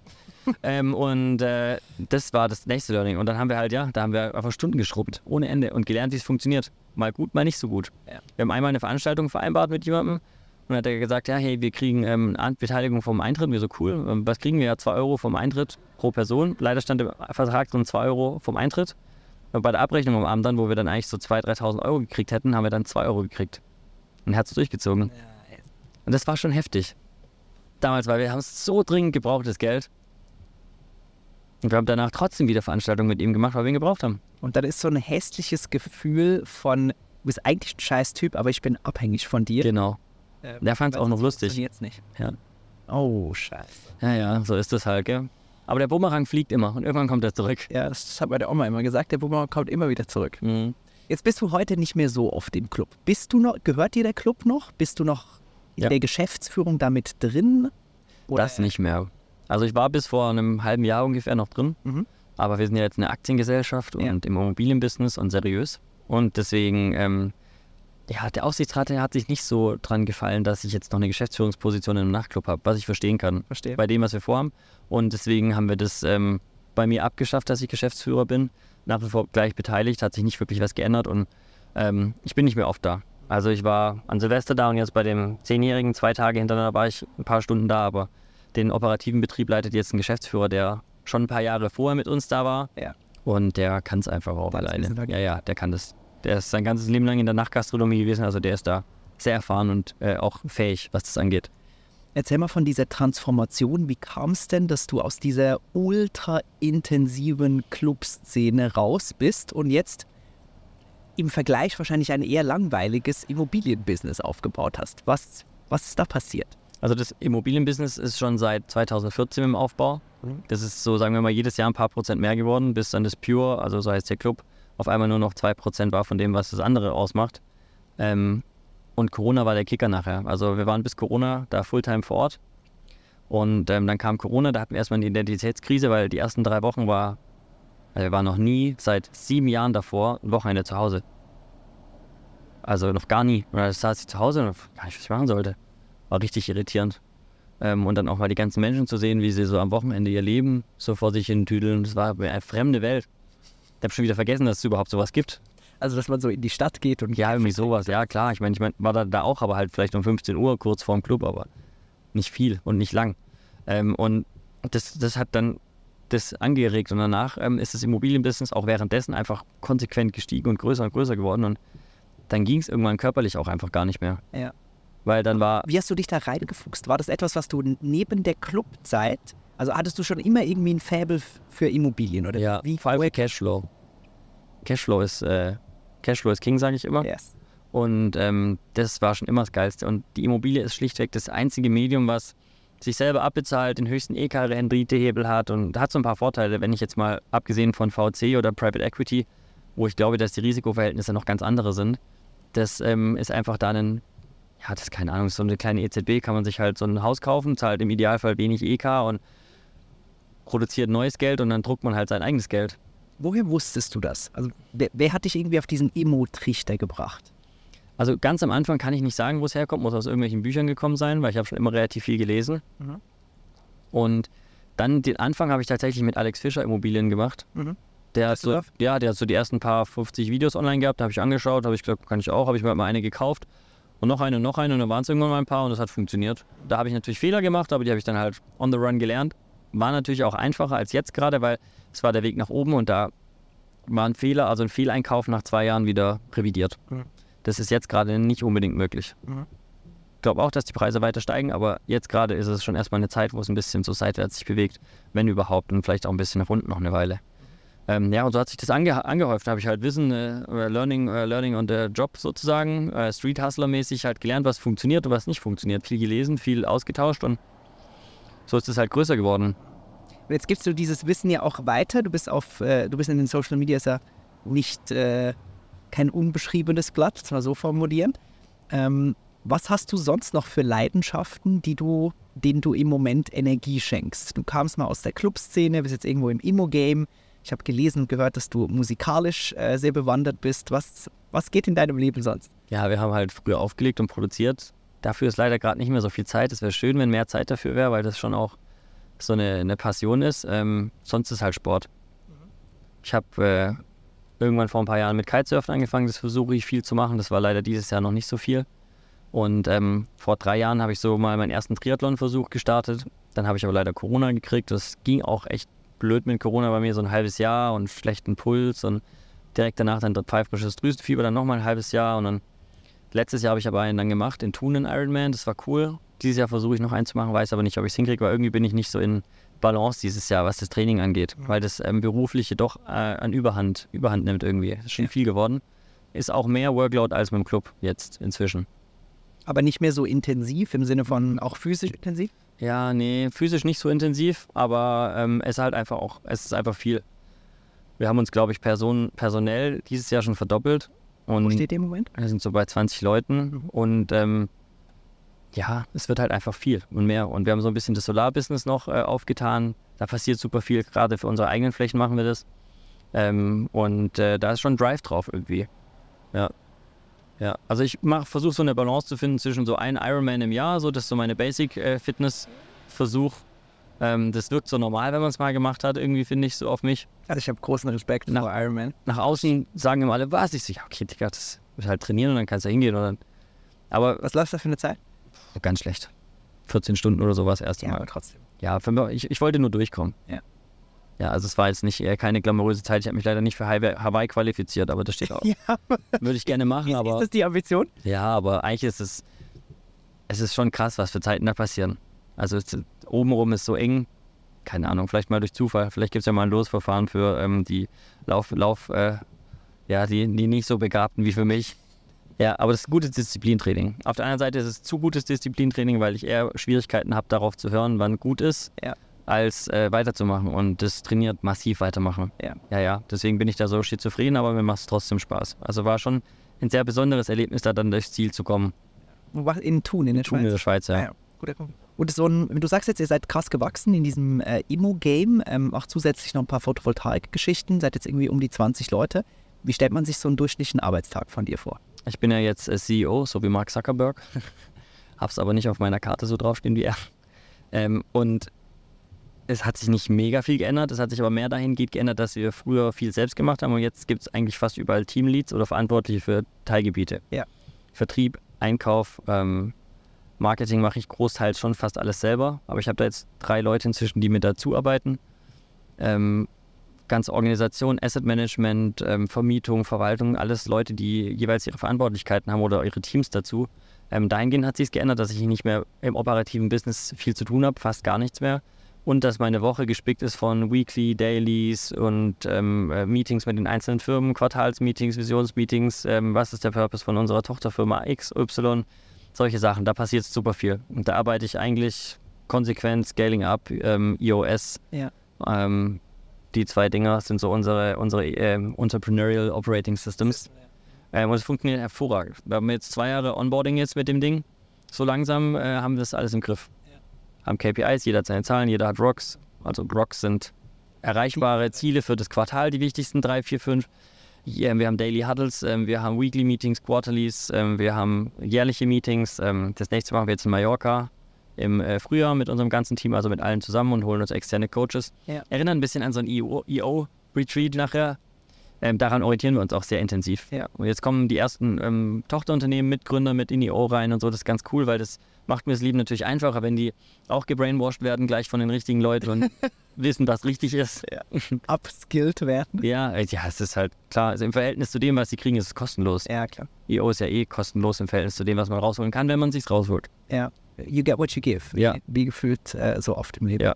ähm, und äh, das war das nächste Learning. Und dann haben wir halt, ja, da haben wir einfach Stunden geschrubbt, ohne Ende und gelernt, wie es funktioniert. Mal gut, mal nicht so gut. Ja. Wir haben einmal eine Veranstaltung vereinbart mit jemandem dann hat er gesagt, ja, hey, wir kriegen ähm, eine Beteiligung vom Eintritt. Wir so, cool, ähm, was kriegen wir? Ja, 2 Euro vom Eintritt pro Person. Leider stand im Vertrag drin 2 Euro vom Eintritt. Und bei der Abrechnung am Abend dann, wo wir dann eigentlich so 2.000, 3.000 Euro gekriegt hätten, haben wir dann 2 Euro gekriegt. Und er hat es durchgezogen. Und das war schon heftig. Damals, weil wir haben es so dringend gebraucht, das Geld. Und wir haben danach trotzdem wieder Veranstaltungen mit ihm gemacht, weil wir ihn gebraucht haben. Und dann ist so ein hässliches Gefühl von, du bist eigentlich ein scheiß Typ, aber ich bin abhängig von dir. Genau. Äh, Der fand es auch noch lustig. funktioniert's nicht. Ja. Oh, scheiße. Ja, ja, so ist das halt, gell? Aber der Bumerang fliegt immer und irgendwann kommt er zurück. Ja, das hat meine Oma immer gesagt, der Bumerang kommt immer wieder zurück. Mhm. Jetzt bist du heute nicht mehr so oft im Club. Bist du noch, gehört dir der Club noch? Bist du noch in Ja. der Geschäftsführung damit drin? Oder- Das nicht mehr. Also ich war bis vor einem halben Jahr ungefähr noch drin, Mhm. aber wir sind ja jetzt eine Aktiengesellschaft Ja. und im Immobilienbusiness und seriös. Und deswegen, ähm, ja, der Aufsichtsrat der hat sich nicht so dran gefallen, dass ich jetzt noch eine Geschäftsführungsposition im Nachtclub habe, was ich verstehen kann. Verstehe. Bei dem, was wir vorhaben. Und deswegen haben wir das ähm, bei mir abgeschafft, dass ich Geschäftsführer bin. Nach wie vor gleich beteiligt, hat sich nicht wirklich was geändert und ähm, ich bin nicht mehr oft da. Also ich war an Silvester da und jetzt bei dem Zehnjährigen zwei Tage hintereinander war ich ein paar Stunden da, aber den operativen Betrieb leitet jetzt ein Geschäftsführer, der schon ein paar Jahre vorher mit uns da war. Ja. Und der kann es einfach auch Der alleine. Ja, ja, der kann das. Der ist sein ganzes Leben lang in der Nachtgastronomie gewesen, also der ist da sehr erfahren und äh, auch fähig, was das angeht. Erzähl mal von dieser Transformation. Wie kam es denn, dass du aus dieser ultra intensiven Clubszene raus bist und jetzt im Vergleich wahrscheinlich ein eher langweiliges Immobilienbusiness aufgebaut hast? Was, was ist da passiert? Also das Immobilienbusiness ist schon seit 2014 im Aufbau. Mhm. Das ist so, sagen wir mal, jedes Jahr ein paar Prozent mehr geworden, bis dann das Pure, also so heißt der Club, auf einmal nur noch 2% war von dem, was das andere ausmacht. Ähm, und Corona war der Kicker nachher. Also wir waren bis Corona da Fulltime vor Ort. Und ähm, dann kam Corona, da hatten wir erstmal eine Identitätskrise, weil die ersten drei Wochen war, also wir waren noch nie seit sieben Jahren davor ein Wochenende zu Hause. Also noch gar nie. Und da saß ich zu Hause und gar nicht, was ich machen sollte. War richtig irritierend. Ähm, und dann auch mal die ganzen Menschen zu sehen, wie sie so am Wochenende ihr Leben so vor sich hin tüdeln. Das war eine fremde Welt. Ich habe schon wieder vergessen, dass es überhaupt sowas gibt. Also, dass man so in die Stadt geht und Ja, irgendwie sowas. Ja, klar. Ich meine, ich mein, war da, da auch, aber halt vielleicht um 15 Uhr, kurz vorm Club, aber nicht viel und nicht lang. Ähm, und das, das hat dann das angeregt. Und danach ähm, ist das Immobilienbusiness auch währenddessen einfach konsequent gestiegen und größer und größer geworden. Und dann ging es irgendwann körperlich auch einfach gar nicht mehr. Ja. Weil dann war, Wie hast du dich da reingefuchst? War das etwas, was du neben der Clubzeit, also hattest du schon immer irgendwie ein Faible für Immobilien oder ja, wie? vor allem für Cashflow. Cashflow ist, äh, Cashflow ist King, sage ich immer. Yes. Und ähm, das war schon immer das Geilste. Und die Immobilie ist schlichtweg das einzige Medium, was sich selber abbezahlt, den höchsten EK-Renditehebel hat und hat so ein paar Vorteile, wenn ich jetzt mal abgesehen von VC oder Private Equity, wo ich glaube, dass die Risikoverhältnisse noch ganz andere sind, das ähm, ist einfach da ein, ja, das ist keine Ahnung, so eine kleine EZB, kann man sich halt so ein Haus kaufen, zahlt im Idealfall wenig EK und produziert neues Geld und dann druckt man halt sein eigenes Geld. Woher wusstest du das? Also wer, wer hat dich irgendwie auf diesen Immo-Trichter gebracht? Also ganz am Anfang kann ich nicht sagen, wo es herkommt, muss aus irgendwelchen Büchern gekommen sein, weil ich habe schon immer relativ viel gelesen. Mhm. Und dann den Anfang habe ich tatsächlich mit Alex Fischer Immobilien gemacht. Mhm. Der hat, so, ja, der hat so die ersten paar 50 Videos online gehabt, habe ich angeschaut, habe ich gesagt, kann ich auch, habe ich mir mal eine gekauft und noch eine und noch eine und dann waren es irgendwann mal ein paar und das hat funktioniert. Da habe ich natürlich Fehler gemacht, aber die habe ich dann halt on the run gelernt. War natürlich auch einfacher als jetzt gerade, weil es war der Weg nach oben und da war ein Fehler, also ein Fehleinkauf nach zwei Jahren wieder revidiert. Mhm. Das ist jetzt gerade nicht unbedingt möglich. Mhm. Ich glaube auch, dass die Preise weiter steigen, aber jetzt gerade ist es schon erstmal eine Zeit, wo es ein bisschen so seitwärts sich bewegt, wenn überhaupt, und vielleicht auch ein bisschen nach unten noch eine Weile. Ähm, ja, und so hat sich das ange angehäuft. Da habe ich halt Wissen, äh, äh, Learning, äh, Learning on the Job sozusagen, äh, Street Hustler-mäßig halt gelernt, was funktioniert und was nicht funktioniert. Viel gelesen, viel ausgetauscht und so ist es halt größer geworden. Und jetzt gibst du dieses Wissen ja auch weiter. Du bist auf, äh, du bist in den Social Media ja nicht äh, kein unbeschriebenes Blatt, das mal so formulieren. Ähm, was hast du sonst noch für Leidenschaften, die du, denen du im Moment Energie schenkst? Du kamst mal aus der Clubszene, bist jetzt irgendwo im Immo-Game. Ich habe gelesen und gehört, dass du musikalisch äh, sehr bewandert bist. Was, was geht in deinem Leben sonst? Ja, wir haben halt früher aufgelegt und produziert. Dafür ist leider gerade nicht mehr so viel Zeit. Es wäre schön, wenn mehr Zeit dafür wäre, weil das schon auch so eine, eine Passion ist. Ähm, sonst ist halt Sport. Ich habe äh, irgendwann vor ein paar Jahren mit Kitesurfen angefangen. Das versuche ich viel zu machen. Das war leider dieses Jahr noch nicht so viel. Und ähm, vor drei Jahren habe ich so mal meinen ersten Triathlon-Versuch gestartet. Dann habe ich aber leider Corona gekriegt. Das ging auch echt blöd mit Corona bei mir, so ein halbes Jahr und schlechten Puls und direkt danach dann pfeifrisches Drüsenfieber, dann nochmal ein halbes Jahr und dann letztes Jahr habe ich aber einen dann gemacht in Thun in Ironman, das war cool. Dieses Jahr versuche ich noch einen zu machen, weiß aber nicht, ob ich es hinkriege, weil irgendwie bin ich nicht so in Balance dieses Jahr, was das Training angeht, mhm. weil das ähm, berufliche doch äh, an Überhand, Überhand nimmt irgendwie. Das ist schon viel geworden. Ist auch mehr Workload als mit dem Club jetzt inzwischen. Aber nicht mehr so intensiv im Sinne von auch physisch intensiv? Ja, nee, physisch nicht so intensiv, aber ähm, es ist halt einfach auch, es ist einfach viel. Wir haben uns, glaube ich, Person, personell dieses Jahr schon verdoppelt. Und Wo steht ihr im Moment? Wir sind so bei 20 Leuten mhm. und ähm, ja, es wird halt einfach viel und mehr. Und wir haben so ein bisschen das Solarbusiness noch äh, aufgetan. Da passiert super viel, gerade für unsere eigenen Flächen machen wir das. Ähm, und äh, da ist schon Drive drauf irgendwie. Ja. Ja, also ich versuche so eine Balance zu finden zwischen so ein Ironman im Jahr, so das ist so meine Basic-Fitness-Versuch. Äh, ähm, das wirkt so normal, wenn man es mal gemacht hat, irgendwie finde ich so auf mich. Also ich habe großen Respekt nach, vor Ironman. Nach außen sagen immer alle, was? Ich so, ja, okay, Digga, das ist halt trainieren und dann kannst du da hingehen. Dann, aber was läuft da für eine Zeit? Ganz schlecht. 14 Stunden oder sowas erst ja, Mal. aber trotzdem. Ja, mich, ich, ich wollte nur durchkommen. Ja. Ja, also es war jetzt nicht eher keine glamouröse Zeit. Ich habe mich leider nicht für Hawaii qualifiziert, aber das steht auch. ja. Würde ich gerne machen, aber. Ist das die Ambition? Ja, aber eigentlich ist es. Es ist schon krass, was für Zeiten da passieren. Also es, obenrum ist so eng. Keine Ahnung, vielleicht mal durch Zufall. Vielleicht gibt es ja mal ein Losverfahren für ähm, die Lauf, Lauf, äh, ja, die, die nicht so Begabten wie für mich. Ja, aber das ist gutes Disziplintraining. Auf der anderen Seite ist es zu gutes Disziplintraining, weil ich eher Schwierigkeiten habe, darauf zu hören, wann gut ist. Ja als äh, weiterzumachen und das trainiert massiv weitermachen. Ja. ja, ja. Deswegen bin ich da so schizophren, aber mir macht es trotzdem Spaß. Also war schon ein sehr besonderes Erlebnis, da dann durchs Ziel zu kommen. In Thun, in der Thun Schweiz. in der Schweiz, ja. Ah, ja. Guter Und so ein, du sagst jetzt, ihr seid krass gewachsen in diesem äh, Immo-Game, ähm, auch zusätzlich noch ein paar Photovoltaik-Geschichten, seid jetzt irgendwie um die 20 Leute. Wie stellt man sich so einen durchschnittlichen Arbeitstag von dir vor? Ich bin ja jetzt äh, CEO, so wie Mark Zuckerberg. Hab's aber nicht auf meiner Karte so draufstehen wie er. Ähm, und es hat sich nicht mega viel geändert, es hat sich aber mehr dahingehend geändert, dass wir früher viel selbst gemacht haben und jetzt gibt es eigentlich fast überall Teamleads oder Verantwortliche für Teilgebiete. Ja. Vertrieb, Einkauf, ähm, Marketing mache ich großteils schon fast alles selber, aber ich habe da jetzt drei Leute inzwischen, die mit dazu arbeiten. Ähm, ganze Organisation, Asset Management, ähm, Vermietung, Verwaltung, alles Leute, die jeweils ihre Verantwortlichkeiten haben oder ihre Teams dazu. Ähm, dahingehend hat sich geändert, dass ich nicht mehr im operativen Business viel zu tun habe, fast gar nichts mehr und dass meine Woche gespickt ist von Weekly, Dailies und ähm, äh, Meetings mit den einzelnen Firmen, Quartalsmeetings, Visionsmeetings, ähm, was ist der Purpose von unserer Tochterfirma X, Y, solche Sachen. Da passiert super viel. Und da arbeite ich eigentlich konsequent, Scaling Up, ähm, iOS. Ja. Ähm, die zwei Dinger sind so unsere, unsere ähm, Entrepreneurial Operating Systems. Ähm, und es funktioniert hervorragend. Wir haben jetzt zwei Jahre Onboarding jetzt mit dem Ding. So langsam äh, haben wir das alles im Griff haben KPIs, jeder hat seine Zahlen, jeder hat Rocks. Also Rocks sind erreichbare Ziele für das Quartal, die wichtigsten drei, vier, fünf. Wir haben Daily Huddles, ähm, wir haben Weekly Meetings, Quarterlies, ähm, wir haben jährliche Meetings. Ähm, das nächste machen wir jetzt in Mallorca im äh, Frühjahr mit unserem ganzen Team, also mit allen zusammen und holen uns externe Coaches. Ja. Erinnern ein bisschen an so ein EO-Retreat nachher. Ähm, daran orientieren wir uns auch sehr intensiv. Ja. Und jetzt kommen die ersten ähm, Tochterunternehmen, Mitgründer mit in die O rein und so. Das ist ganz cool, weil das macht mir das Leben natürlich einfacher, wenn die auch gebrainwashed werden, gleich von den richtigen Leuten und wissen, was richtig ist. Ja. Upskilled werden. Ja, äh, ja, es ist halt klar. Also im Verhältnis zu dem, was sie kriegen, ist es kostenlos. Ja, klar. EO ist ja eh kostenlos im Verhältnis zu dem, was man rausholen kann, wenn man sich rausholt. Ja. You get what you give. Ja. Wie gefühlt äh, so oft im Leben. Ja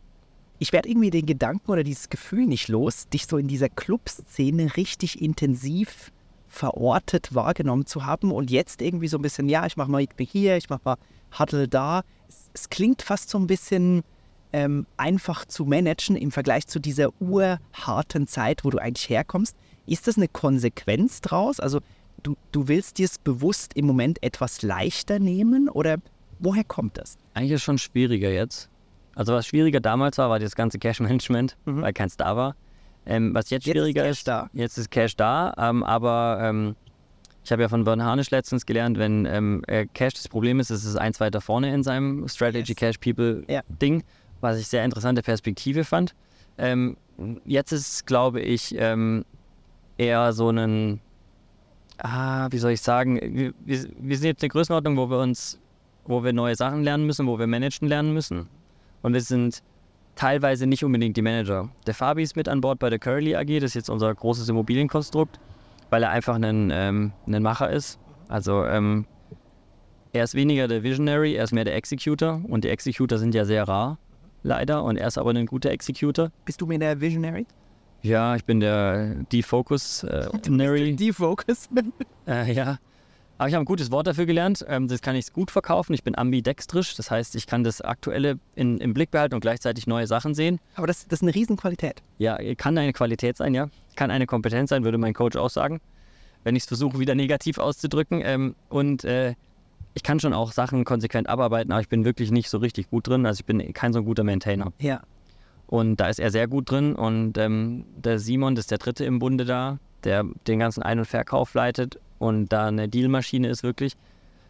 ich werde irgendwie den Gedanken oder dieses Gefühl nicht los, dich so in dieser Clubszene richtig intensiv verortet wahrgenommen zu haben und jetzt irgendwie so ein bisschen, ja, ich mache mal hier, ich mache mal Huddle da. Es, es, klingt fast so ein bisschen ähm, einfach zu managen im Vergleich zu dieser urharten Zeit, wo du eigentlich herkommst. Ist das eine Konsequenz draus? Also du, du willst dir es bewusst im Moment etwas leichter nehmen oder woher kommt das? Eigentlich ist es schon schwieriger jetzt. Also was schwieriger damals war, war das ganze Cash-Management, mhm. weil keins da war. Ähm, was jetzt, jetzt schwieriger ist, ist da. jetzt ist Cash da, ähm, aber ähm, ich habe ja von Bern Harnisch letztens gelernt, wenn ähm, äh, Cash das Problem ist, ist es eins weiter vorne in seinem Strategy yes. Cash People ja. Ding, was ich sehr interessante Perspektive fand. Ähm, jetzt ist glaube ich, ähm, eher so ein ah, wie soll ich sagen, wir, wir, wir sind jetzt eine Größenordnung, wo wir uns, wo wir neue Sachen lernen müssen, wo wir managen lernen müssen. Und wir sind teilweise nicht unbedingt die Manager. Der Fabi ist mit an Bord bei der Curly AG, das ist jetzt unser großes Immobilienkonstrukt, weil er einfach ein, ähm, ein Macher ist. Also ähm, er ist weniger der Visionary, er ist mehr der Executor und die Executor sind ja sehr rar, leider, und er ist aber ein guter Executor. Bist du mir der Visionary? Ja, ich bin der Defocus-Nary. Defocus? äh, ja. Aber ich habe ein gutes Wort dafür gelernt. Ähm, das kann ich gut verkaufen. Ich bin ambidextrisch. Das heißt, ich kann das Aktuelle in, im Blick behalten und gleichzeitig neue Sachen sehen. Aber das, das ist eine Riesenqualität. Ja, kann eine Qualität sein, ja. Kann eine Kompetenz sein, würde mein Coach auch sagen. Wenn ich es versuche, wieder negativ auszudrücken. Ähm, und äh, ich kann schon auch Sachen konsequent abarbeiten, aber ich bin wirklich nicht so richtig gut drin. Also ich bin kein so guter Maintainer. Ja. Und da ist er sehr gut drin. Und ähm, der Simon, das ist der dritte im Bunde da, der den ganzen Ein- und Verkauf leitet und da eine Dealmaschine ist wirklich.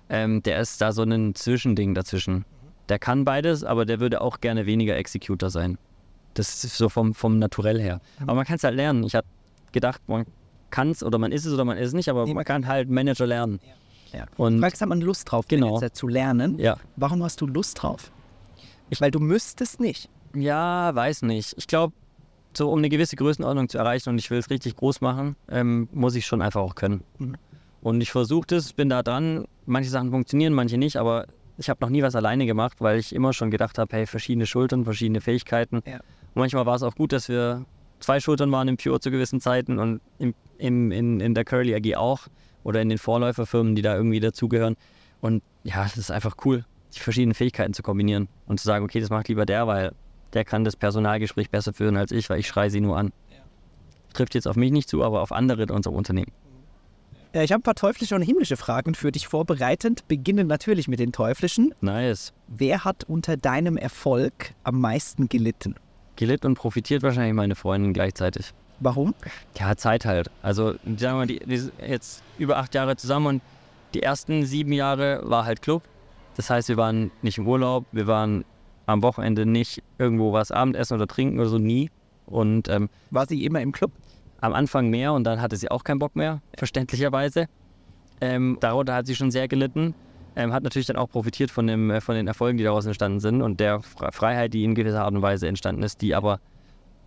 Ähm, der ist da so ein Zwischending dazwischen. Der kann beides, aber der würde auch gerne weniger Executor sein. Das ist so vom, vom Naturell her. Aber man kann es halt lernen. Ich habe gedacht, man kann es oder man ist es oder man ist es nicht, aber Nee, man kann halt Manager lernen. Ja. Und Fragst, hat man Lust drauf, Genau. Manager zu lernen? ja. Warum hast du Lust drauf? Weil du müsstest nicht. Ja, weiß nicht. Ich glaube, so um eine gewisse Größenordnung zu erreichen und ich will es richtig groß machen, ähm, muss ich schon einfach auch können. Mhm. Und ich versuche das, bin da dran. Manche Sachen funktionieren, manche nicht, aber ich habe noch nie was alleine gemacht, weil ich immer schon gedacht habe, hey, verschiedene Schultern, verschiedene Fähigkeiten. Ja. Und manchmal war es auch gut, dass wir zwei Schultern waren im Pure zu gewissen Zeiten und im, im, in, in der Curly AG auch oder in den Vorläuferfirmen, die da irgendwie dazugehören. Und ja, es ist einfach cool, die verschiedenen Fähigkeiten zu kombinieren und zu sagen, okay, das macht lieber der, weil der kann das Personalgespräch besser führen als ich, weil ich schreie sie nur an. Trifft jetzt auf mich nicht zu, aber auf andere in unserem Unternehmen. Ich habe ein paar teuflische und himmlische Fragen für dich vorbereitet. Beginnen natürlich mit den teuflischen. Nice. Wer hat unter deinem Erfolg am meisten gelitten? Gelitten und profitiert wahrscheinlich meine Freundin gleichzeitig. Warum? Ja, Zeit halt. Also, sagen wir mal, die, die sind jetzt über acht Jahre zusammen und die ersten sieben Jahre war halt Club. Das heißt, wir waren nicht im Urlaub, wir waren am Wochenende nicht irgendwo was Abendessen oder trinken oder so, nie. Und ähm, War sie immer im Club? am Anfang mehr und dann hatte sie auch keinen Bock mehr, verständlicherweise. Ähm, darunter hat sie schon sehr gelitten. Ähm, hat natürlich dann auch profitiert von, dem, äh, von den Erfolgen, die daraus entstanden sind und der Fre- Freiheit, die in gewisser Art und Weise entstanden ist, die aber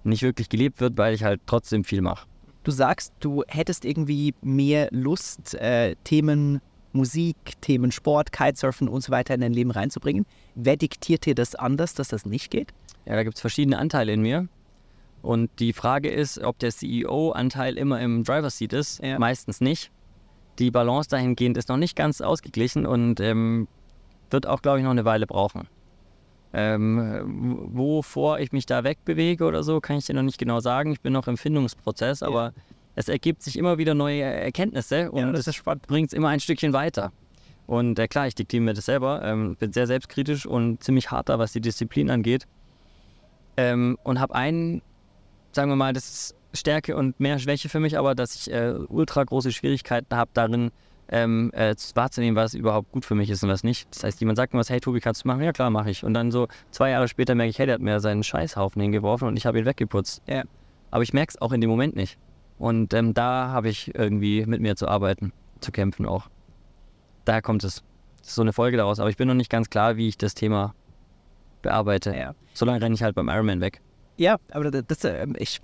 nicht wirklich gelebt wird, weil ich halt trotzdem viel mache. Du sagst, du hättest irgendwie mehr Lust, äh, Themen Musik, Themen Sport, Kitesurfen und so weiter in dein Leben reinzubringen. Wer diktiert dir das anders, dass das nicht geht? Ja, da gibt es verschiedene Anteile in mir. Und die Frage ist, ob der CEO-Anteil immer im Driver's Seat ist. Ja. Meistens nicht. Die Balance dahingehend ist noch nicht ganz ausgeglichen und ähm, wird auch, glaube ich, noch eine Weile brauchen. Ähm, wovor ich mich da wegbewege oder so, kann ich dir noch nicht genau sagen. Ich bin noch im Findungsprozess, aber es ergibt sich immer wieder neue Erkenntnisse und das es bringt es immer ein Stückchen weiter. Und äh, klar, ich diktiere mir das selber, ähm, bin sehr selbstkritisch und ziemlich hart da, was die Disziplin angeht. Ähm, und habe einen, sagen wir mal, das ist Stärke und mehr Schwäche für mich, aber dass ich äh, ultra große Schwierigkeiten habe darin, ähm, äh, zu- wahrzunehmen, was überhaupt gut für mich ist und was nicht. Das heißt, jemand sagt mir was, hey Tobi, kannst du machen? Ja klar, mache ich. Und dann so zwei Jahre später merke ich, hey, der hat mir seinen Scheißhaufen hingeworfen und ich habe ihn weggeputzt. Ja. Aber ich merke es auch in dem Moment nicht. Und ähm, da habe ich irgendwie mit mir zu arbeiten, zu kämpfen auch. Daher kommt es. Das ist so eine Folge daraus. Aber ich bin noch nicht ganz klar, wie ich das Thema bearbeite. Ja. Solange renne ich halt beim Ironman weg. Ja, aber das, äh, ich,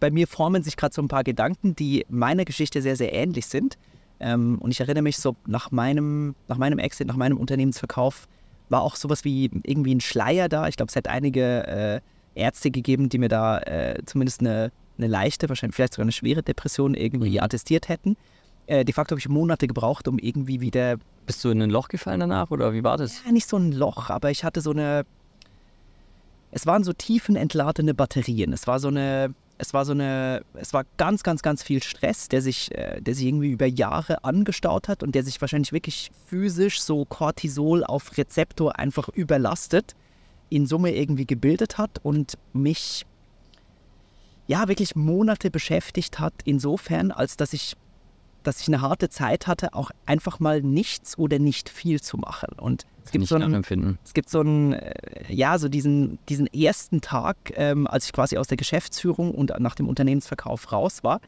bei mir formen sich gerade so ein paar Gedanken, die meiner Geschichte sehr, sehr ähnlich sind. Ähm, und ich erinnere mich so nach meinem, nach meinem Exit, nach meinem Unternehmensverkauf, war auch sowas wie irgendwie ein Schleier da. Ich glaube, es hat einige äh, Ärzte gegeben, die mir da äh, zumindest eine, eine leichte, wahrscheinlich vielleicht sogar eine schwere Depression irgendwie attestiert hätten. Äh, de facto habe ich Monate gebraucht, um irgendwie wieder Bist du in ein Loch gefallen danach oder wie war das? ja, nicht so ein Loch, aber ich hatte so eine. Es waren so tiefenentladene Batterien. Es war so eine. Es war so eine. Es war ganz, ganz, ganz viel Stress, der sich, äh, der sich irgendwie über Jahre angestaut hat und der sich wahrscheinlich wirklich physisch so Cortisol auf Rezeptor einfach überlastet, in Summe irgendwie gebildet hat und mich ja wirklich Monate beschäftigt hat, insofern, als dass ich dass ich eine harte Zeit hatte, auch einfach mal nichts oder nicht viel zu machen. Und es gibt so einen, es gibt so einen, äh, ja, so diesen, diesen ersten Tag, ähm, als ich quasi aus der Geschäftsführung und nach dem Unternehmensverkauf raus war.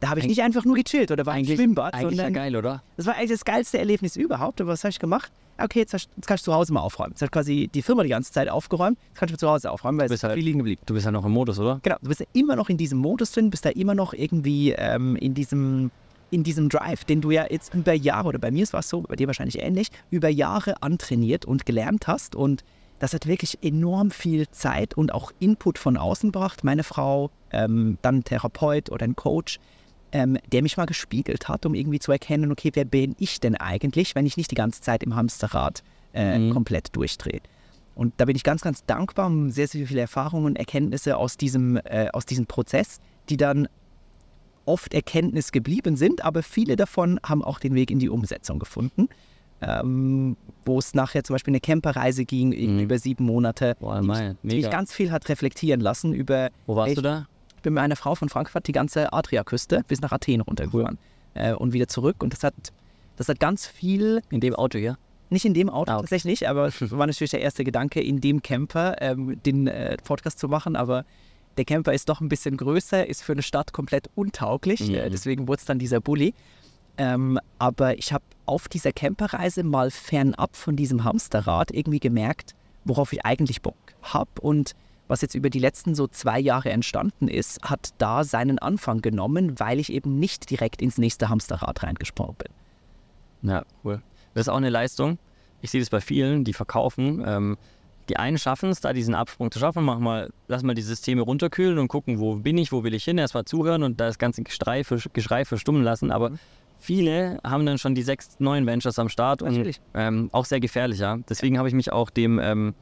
Da habe ich nicht einfach nur gechillt oder war im Eigentlich, Schwimmbad, eigentlich ja sondern geil, oder? das war eigentlich das geilste Erlebnis überhaupt. Aber was habe ich gemacht? Okay, jetzt, jetzt kannst du zu Hause mal aufräumen. Jetzt hat quasi die Firma die ganze Zeit aufgeräumt. Jetzt kannst du zu Hause aufräumen, weil es bist ist halt- viel liegen geblieben. Du bist ja noch im Modus, oder? Genau, du bist ja immer noch in diesem Modus drin, bist da immer noch irgendwie ähm, in diesem in diesem Drive, den du ja jetzt über Jahre, oder bei mir war es so, bei dir wahrscheinlich ähnlich, über Jahre antrainiert und gelernt hast. Und das hat wirklich enorm viel Zeit und auch Input von außen gebracht. Meine Frau, ähm, dann ein Therapeut oder ein Coach, ähm, der mich mal gespiegelt hat, um irgendwie zu erkennen, okay, wer bin ich denn eigentlich, wenn ich nicht die ganze Zeit im Hamsterrad äh, Mhm. komplett durchdrehe. Und da bin ich ganz, ganz dankbar um sehr, sehr viele Erfahrungen und Erkenntnisse aus diesem, äh, aus diesem Prozess, die dann oft Erkenntnis geblieben sind, aber viele davon haben auch den Weg in die Umsetzung gefunden. Ähm, wo es nachher zum Beispiel eine Camperreise ging, Mhm. über sieben Monate, Boah, die, mein, mich, die mich ganz viel hat reflektieren lassen über, Wo warst echt- du da? ich bin mit einer Frau von Frankfurt die ganze Adriaküste bis nach Athen runtergefahren äh, und wieder zurück und das hat, das hat ganz viel In dem Auto hier? nicht in dem Auto Ah, okay. tatsächlich aber war natürlich der erste Gedanke, in dem Camper ähm, den äh, Podcast zu machen. Aber der Camper ist doch ein bisschen größer, ist für eine Stadt komplett untauglich. Mhm. Äh, deswegen wurde es dann dieser Bulli. Ähm, aber ich habe auf dieser Camperreise mal fernab von diesem Hamsterrad irgendwie gemerkt, worauf ich eigentlich Bock habe. Und was jetzt über die letzten so zwei Jahre entstanden ist, hat da seinen Anfang genommen, weil ich eben nicht direkt ins nächste Hamsterrad reingesprungen bin. Ja, cool. Das ist auch eine Leistung. Ich sehe das bei vielen, die verkaufen. Ähm, die einen schaffen es, da diesen Absprung zu schaffen. Mach mal, lass mal die Systeme runterkühlen und gucken, wo bin ich, wo will ich hin. Erstmal zuhören und das ganze Geschrei, für, Geschrei verstummen lassen. Aber viele haben dann schon die sechs neuen Ventures am Start und Natürlich. ähm, auch sehr gefährlich. Ja. Deswegen habe ich mich auch dem, ähm,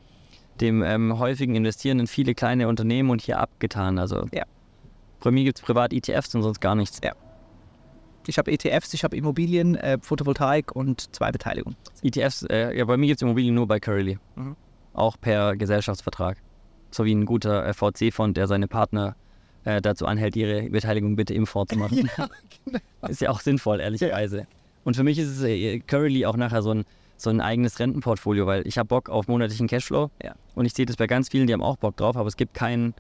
dem ähm, häufigen Investieren in viele kleine Unternehmen und hier abgetan. Also Ja. bei mir gibt es privat ETFs und sonst gar nichts. Ich habe ETFs, ich habe Immobilien, äh, Photovoltaik und zwei Beteiligungen. ETFs, äh, ja, bei mir gibt es Immobilien nur bei Curly. Mhm. Auch per Gesellschaftsvertrag. So wie ein guter äh, VC-Fond, der seine Partner äh, dazu anhält, ihre Beteiligung bitte im Fonds zu machen. Ist ja auch sinnvoll, ehrlicherweise. Und für mich ist es äh, Curly auch nachher so ein, so ein eigenes Rentenportfolio, weil ich habe Bock auf monatlichen Cashflow. Ja. Und ich sehe das bei ganz vielen, die haben auch Bock drauf, aber es gibt keinen.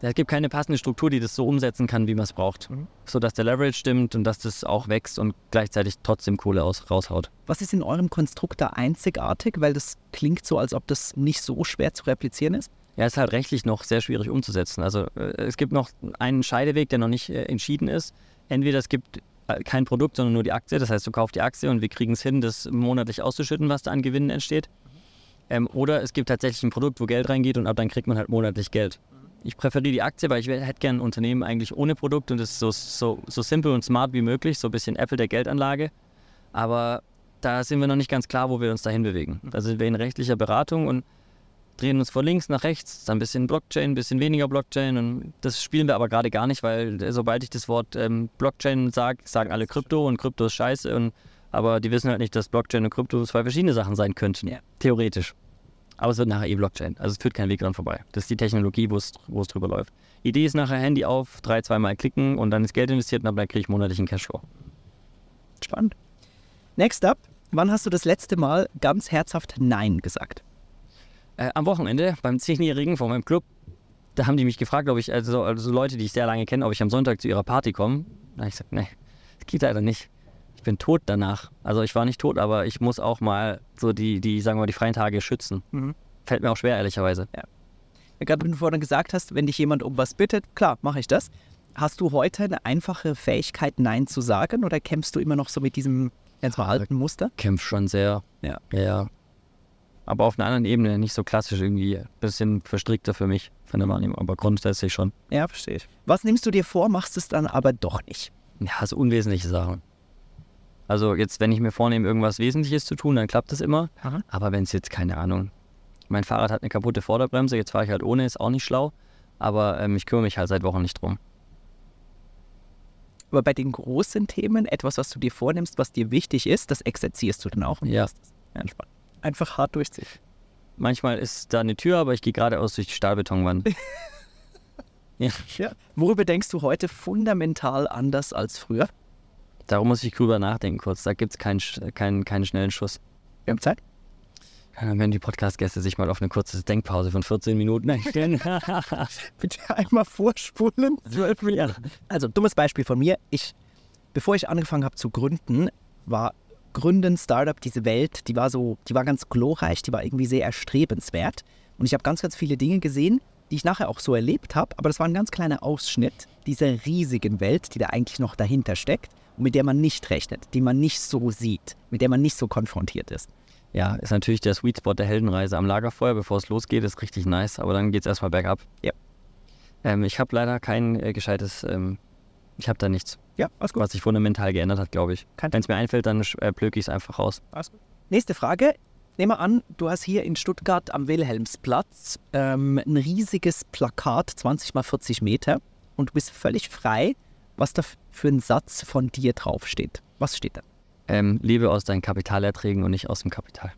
Es gibt keine passende Struktur, die das so umsetzen kann, wie man es braucht. Mhm. So dass der Leverage stimmt und dass das auch wächst und gleichzeitig trotzdem Kohle aus, raushaut. Was ist in eurem Konstrukt da einzigartig? Weil das klingt so, als ob das nicht so schwer zu replizieren ist. Ja, ist halt rechtlich noch sehr schwierig umzusetzen. Also äh, es gibt noch einen Scheideweg, der noch nicht äh, entschieden ist. Entweder es gibt äh, kein Produkt, sondern nur die Aktie. Das heißt, du kaufst die Aktie und wir kriegen es hin, das monatlich auszuschütten, was da an Gewinnen entsteht. Ähm, oder es gibt tatsächlich ein Produkt, wo Geld reingeht und ab dann kriegt man halt monatlich Geld. Ich präferiere die Aktie, weil ich hätte gerne ein Unternehmen eigentlich ohne Produkt und es ist so, so, so simpel und smart wie möglich, so ein bisschen Apple der Geldanlage. Aber da sind wir noch nicht ganz klar, wo wir uns dahin bewegen. Da sind wir in rechtlicher Beratung und drehen uns von links nach rechts, dann ein bisschen Blockchain, ein bisschen weniger Blockchain und das spielen wir aber gerade gar nicht, weil äh, sobald ich das Wort ähm, Blockchain sage, sagen alle Krypto und Krypto ist scheiße und aber die wissen halt nicht, dass Blockchain und Krypto zwei verschiedene Sachen sein könnten, Ja. theoretisch. Aber es wird nachher eh Blockchain, also es führt kein Weg dran vorbei. Das ist die Technologie, wo es drüber läuft. Idee ist nachher Handy auf, drei, zweimal klicken und dann ist Geld investiert und dann kriege ich monatlichen Cashflow. Spannend. Next up, wann hast du das letzte Mal ganz herzhaft Nein gesagt? Äh, am Wochenende beim Zehnjährigen von meinem Club, da haben die mich gefragt, ob ich, also, also Leute, die ich sehr lange kenne, ob ich am Sonntag zu ihrer Party komme. Da habe ich gesagt, nee, das geht leider nicht. Ich bin tot danach. Also ich war nicht tot, aber ich muss auch mal so die, die sagen wir mal, die freien Tage schützen. Mhm. Fällt mir auch schwer, ehrlicherweise. Ja, Gerade wenn du vorhin gesagt hast, wenn dich jemand um was bittet, klar, mache ich das. Hast du heute eine einfache Fähigkeit, Nein zu sagen oder kämpfst du immer noch so mit diesem jetzt mal alten Muster? Kämpf schon sehr. Ja. Ja, ja. Aber auf einer anderen Ebene, nicht so klassisch irgendwie. Bisschen verstrickter für mich von der Wahrnehmung, aber grundsätzlich schon. Ja, verstehe ich. Was nimmst du dir vor, machst es dann aber doch nicht? Ja, so unwesentliche Sachen. Also jetzt, wenn ich mir vornehme, irgendwas Wesentliches zu tun, dann klappt das immer. Aha. Aber wenn es jetzt, keine Ahnung, mein Fahrrad hat eine kaputte Vorderbremse, jetzt fahre ich halt ohne, ist auch nicht schlau. Aber ähm, ich kümmere mich halt seit Wochen nicht drum. Aber bei den großen Themen, etwas, was du dir vornimmst, was dir wichtig ist, das exerzierst du dann auch. Ja, entspannt. Einfach hart durchziehen. Manchmal ist da eine Tür, aber ich gehe geradeaus durch die Stahlbetonwand. ja, Ja. Worüber denkst du heute fundamental anders als früher? Darum muss ich drüber nachdenken kurz. Da gibt es keinen, keinen, keinen schnellen Schuss. Wir haben Zeit. Dann werden die Podcast-Gäste sich mal auf eine kurze Denkpause von 14 Minuten einstellen. Bitte einmal vorspulen. Minuten. Also, dummes Beispiel von mir. Ich, bevor ich angefangen habe zu gründen, war Gründen, Startup, diese Welt, die war so, die war ganz glorreich, die war irgendwie sehr erstrebenswert. Und ich habe ganz, ganz viele Dinge gesehen, die ich nachher auch so erlebt habe, aber das war ein ganz kleiner Ausschnitt dieser riesigen Welt, die da eigentlich noch dahinter steckt und mit der man nicht rechnet, die man nicht so sieht, mit der man nicht so konfrontiert ist. ja, ist natürlich der Sweet Spot der Heldenreise am Lagerfeuer, bevor es losgeht, ist richtig nice, aber dann geht es erstmal bergab. Ja. Ähm, ich habe leider kein äh, gescheites, ähm, ich habe da nichts, Ja, alles gut. was sich fundamental geändert hat, glaube ich. Wenn es mir einfällt, dann äh, plöke ich es einfach raus. Alles gut. Nächste Frage. Nehmen wir an, du hast hier in Stuttgart am Wilhelmsplatz ähm, ein riesiges Plakat, 20 mal 40 Meter, und du bist völlig frei, was da für ein Satz von dir draufsteht. Was steht da? Ähm, lebe aus deinen Kapitalerträgen und nicht aus dem Kapital.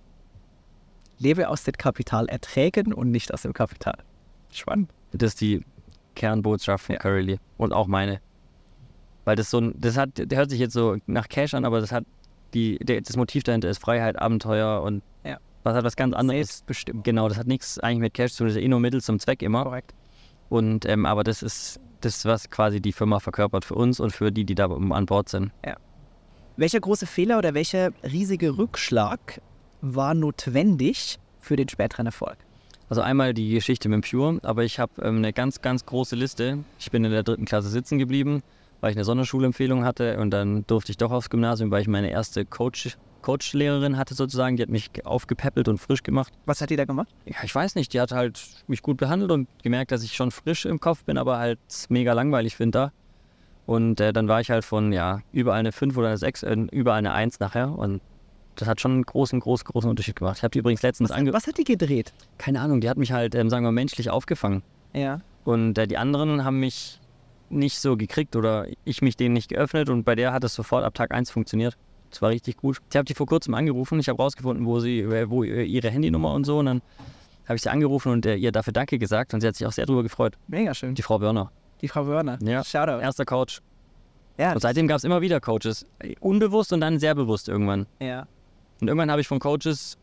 Lebe aus den Kapitalerträgen und nicht aus dem Kapital. Spannend. Das ist die Kernbotschaft von Ja. Currily und auch meine. Weil das so ein, das hat, der hört sich jetzt so nach Cash an, aber das hat die, der, das Motiv dahinter ist Freiheit, Abenteuer und Ja. was hat was ganz anderes. Selbstbestimmung. Genau, das hat nichts eigentlich mit Cash zu tun, das ist eh nur Mittel zum Zweck immer. Korrekt. Und ähm, aber das ist das, was quasi die Firma verkörpert für uns und für die, die da an Bord sind. Welcher große Fehler oder welcher riesige Rückschlag war notwendig für den späteren Erfolg? Also einmal die Geschichte mit Pure, aber ich habe ähm, eine ganz, ganz große Liste. Ich bin in der dritten Klasse sitzen geblieben, weil ich eine Sonderschulempfehlung hatte und dann durfte ich doch aufs Gymnasium, weil ich meine erste Coach, Coach-Lehrerin hatte sozusagen. Die hat mich aufgepäppelt und frisch gemacht. Was hat die da gemacht? Ja, ich weiß nicht, die hat halt mich gut behandelt und gemerkt, dass ich schon frisch im Kopf bin, aber halt mega langweilig finde da. Und äh, dann war ich halt von, ja, überall eine 5 oder eine 6, äh, überall eine 1 nachher und das hat schon einen großen, großen, großen Unterschied gemacht. Ich habe die übrigens letztens Was, ange... was hat die gedreht? Keine Ahnung, die hat mich halt, ähm, sagen wir, menschlich aufgefangen. Ja. Und äh, die anderen haben mich nicht so gekriegt oder ich mich denen nicht geöffnet und bei der hat es sofort ab Tag 1 funktioniert. Das war richtig gut. Ich habe die vor kurzem angerufen. Ich habe rausgefunden, wo sie, äh, wo äh, ihre Handynummer und so. Und dann habe ich sie angerufen und äh, ihr dafür Danke gesagt und sie hat sich auch sehr darüber gefreut. Mega schön. Die Frau Wörner. Die Frau Wörner. Ja. Shoutout. Erster Coach. Ja, Und seitdem gab es immer wieder Coaches. Unbewusst und dann sehr bewusst irgendwann. ja. Und irgendwann habe ich von Coaches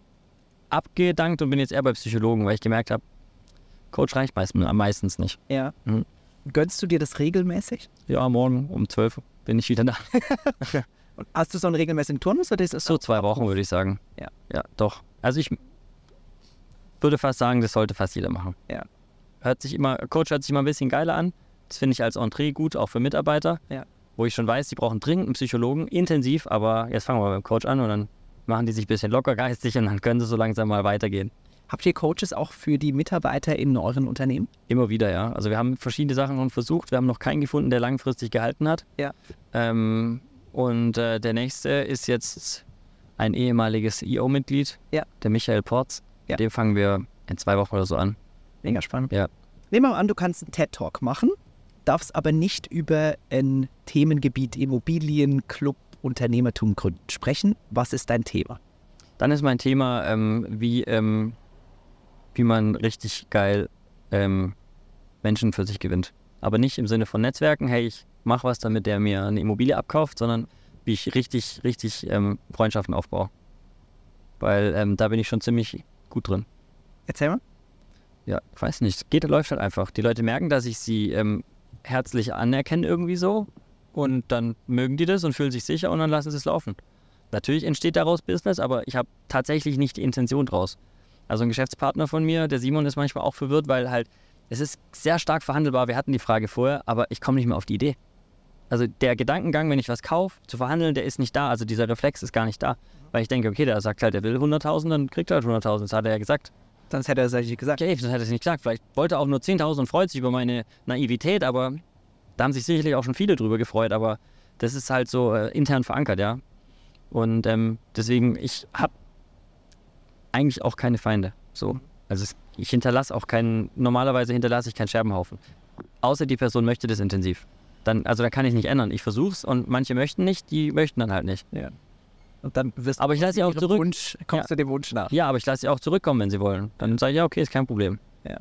abgedankt und bin jetzt eher bei Psychologen, weil ich gemerkt habe, Coach reicht meist, meistens nicht. ja. Mhm. Gönnst du dir das regelmäßig? Ja, morgen um 12 Uhr bin ich wieder da. Und hast du so einen regelmäßigen Turnus oder ist es So zwei Wochen würde ich sagen. Ja. Ja, doch. Also ich würde fast sagen, das sollte fast jeder machen. Ja. Hört sich immer, Coach hört sich immer ein bisschen geiler an. Das finde ich als Entree gut, auch für Mitarbeiter. Ja. Wo ich schon weiß, die brauchen dringend einen Psychologen, intensiv, aber jetzt fangen wir beim Coach an und dann machen die sich ein bisschen locker geistig und dann können sie so langsam mal weitergehen. Habt ihr Coaches auch für die Mitarbeiter in euren Unternehmen? Immer wieder, ja. Also wir haben verschiedene Sachen schon versucht. Wir haben noch keinen gefunden, der langfristig gehalten hat. Ja. Ähm, und äh, der nächste ist jetzt ein ehemaliges EO-Mitglied, Ja. der Michael Porz. Ja. Dem fangen wir in zwei Wochen oder so an. Mega spannend. Ja. Nehmen wir mal an, du kannst einen TED-Talk machen, darfst aber nicht über ein Themengebiet Immobilien, Club, Unternehmertum gründen sprechen. Was ist dein Thema? Dann ist mein Thema, ähm, wie, ähm, wie man richtig geil ähm, Menschen für sich gewinnt. Aber nicht im Sinne von Netzwerken, hey, ich mach was, damit der mir eine Immobilie abkauft, sondern wie ich richtig, richtig ähm, Freundschaften aufbaue. Weil ähm, da bin ich schon ziemlich gut drin. Erzähl mal. Ja, ich weiß nicht. Geht, läuft halt einfach. Die Leute merken, dass ich sie ähm, herzlich anerkenne irgendwie so. Und dann mögen die das und fühlen sich sicher und dann lassen sie es laufen. Natürlich entsteht daraus Business, aber ich habe tatsächlich nicht die Intention draus. Also ein Geschäftspartner von mir, der Simon, ist manchmal auch verwirrt, weil halt es ist sehr stark verhandelbar. Wir hatten die Frage vorher, aber ich komme nicht mehr auf die Idee. Also der Gedankengang, wenn ich was kaufe, zu verhandeln, der ist nicht da. Also dieser Reflex ist gar nicht da. Weil ich denke, okay, der sagt halt, er will 100.000, dann kriegt er halt 100.000. Das hat er ja gesagt. Sonst hätte er es eigentlich gesagt. Okay, das hätte er es nicht gesagt. Vielleicht wollte er auch nur 10.000 und freut sich über meine Naivität, aber da haben sich sicherlich auch schon viele drüber gefreut, aber das ist halt so äh, intern verankert, ja. Und ähm, deswegen, ich habe eigentlich auch keine Feinde. So. Also es, ich hinterlasse auch keinen, normalerweise hinterlasse ich keinen Scherbenhaufen. Außer die Person möchte das intensiv. Dann, also da kann ich nicht ändern. Ich versuch's und manche möchten nicht, die möchten dann halt nicht. Und dann wirst Aber ich lasse sie auch zurück. Wunsch, kommst Ja. du dem Wunsch nach. Ja, aber ich lasse sie auch zurückkommen, wenn sie wollen. Dann sage ich, ja, okay, ist kein Problem. Ja.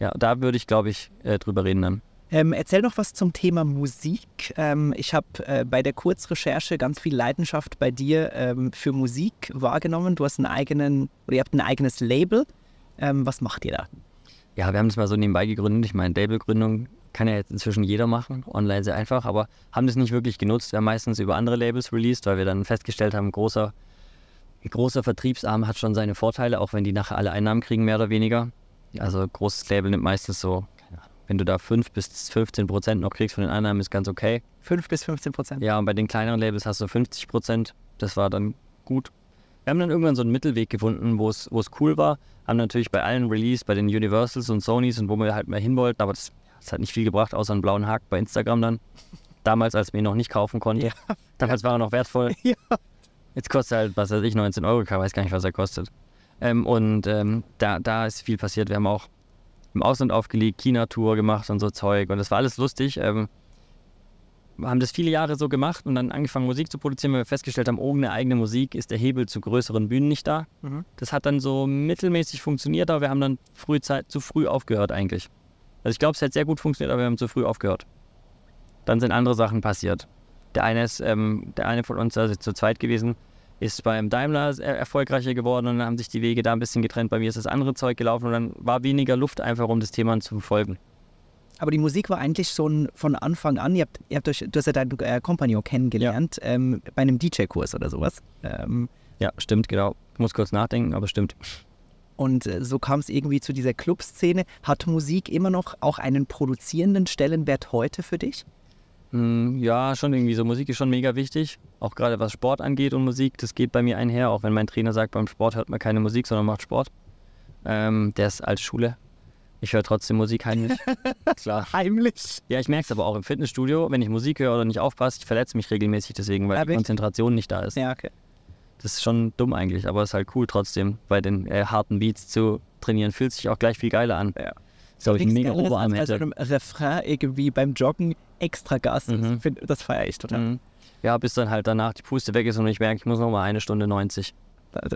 Ja, da würde ich, glaube ich, äh, drüber reden dann. Ähm, erzähl noch was zum Thema Musik. Ähm, ich habe äh, bei der Kurzrecherche ganz viel Leidenschaft bei dir ähm, für Musik wahrgenommen. Du hast einen eigenen, oder ihr habt ein eigenes Label. Ähm, was macht ihr da? Ja, wir haben das mal so nebenbei gegründet. Ich meine, Labelgründung kann ja jetzt inzwischen jeder machen, online sehr einfach, aber haben das nicht wirklich genutzt. Wir haben meistens über andere Labels released, weil wir dann festgestellt haben, großer, großer Vertriebsarm hat schon seine Vorteile, auch wenn die nachher alle Einnahmen kriegen, mehr oder weniger. Also großes Label nimmt meistens so, wenn du da 5 bis 15 Prozent noch kriegst von den Einnahmen, ist ganz okay. 5 bis 15 Prozent? Ja, und bei den kleineren Labels hast du 50 Prozent. Das war dann gut. Wir haben dann irgendwann so einen Mittelweg gefunden, wo es cool war. Haben natürlich bei allen Release, bei den Universals und Sonys und wo wir halt mehr hin wollten, aber das, das hat nicht viel gebracht, außer einen blauen Haken bei Instagram dann. Damals, als wir ihn noch nicht kaufen konnten. Ja. Damals war er noch wertvoll. Ja. Jetzt kostet er halt, was weiß ich, 19 Euro. Ich weiß gar nicht, was er kostet. Ähm, und ähm, da, da ist viel passiert. Wir haben auch im Ausland aufgelegt, China-Tour gemacht und so Zeug. Und das war alles lustig. Ähm, haben das viele Jahre so gemacht und dann angefangen Musik zu produzieren, weil wir festgestellt haben, ohne eigene Musik ist der Hebel zu größeren Bühnen nicht da. Mhm. Das hat dann so mittelmäßig funktioniert, aber wir haben dann früh Zeit, zu früh aufgehört eigentlich. Also ich glaube, es hat sehr gut funktioniert, aber wir haben zu früh aufgehört. Dann sind andere Sachen passiert. Der eine ist, ähm, der eine von uns, also zu zweit gewesen, ist beim Daimler erfolgreicher geworden und dann haben sich die Wege da ein bisschen getrennt. Bei mir ist das andere Zeug gelaufen und dann war weniger Luft einfach, um das Thema zu verfolgen. Aber die Musik war eigentlich schon von Anfang an, ihr habt, ihr habt euch, du hast ja deinen äh, Compagnon kennengelernt, ja. ähm, bei einem DJ-Kurs oder sowas. Ähm, ja, stimmt, genau. Ich muss kurz nachdenken, aber stimmt. Und äh, so kam es irgendwie zu dieser Clubszene. Hat Musik immer noch auch einen produzierenden Stellenwert heute für dich? Hm, ja, schon irgendwie so. Musik ist schon mega wichtig. Auch gerade was Sport angeht und Musik, das geht bei mir einher. Auch wenn mein Trainer sagt, beim Sport hört man keine Musik, sondern macht Sport. Ähm, der ist als Schule. Ich höre trotzdem Musik heimlich. Klar. Heimlich? Ja, ich merke es aber auch im Fitnessstudio, wenn ich Musik höre oder nicht aufpasse, ich verletze mich regelmäßig deswegen, weil ja, die Konzentration nicht da ist. Ja, okay. Das ist schon dumm eigentlich, aber es ist halt cool trotzdem, bei den äh, harten Beats zu trainieren. Fühlt sich auch gleich viel geiler an. Ja. So, ich mega Oberarm hätte. Bei so einem Refrain irgendwie beim Joggen extra Gas. Mhm. Das feiere ich total. Mhm. Ja, bis dann halt danach die Puste weg ist und ich merke, ich muss noch mal eine Stunde 90.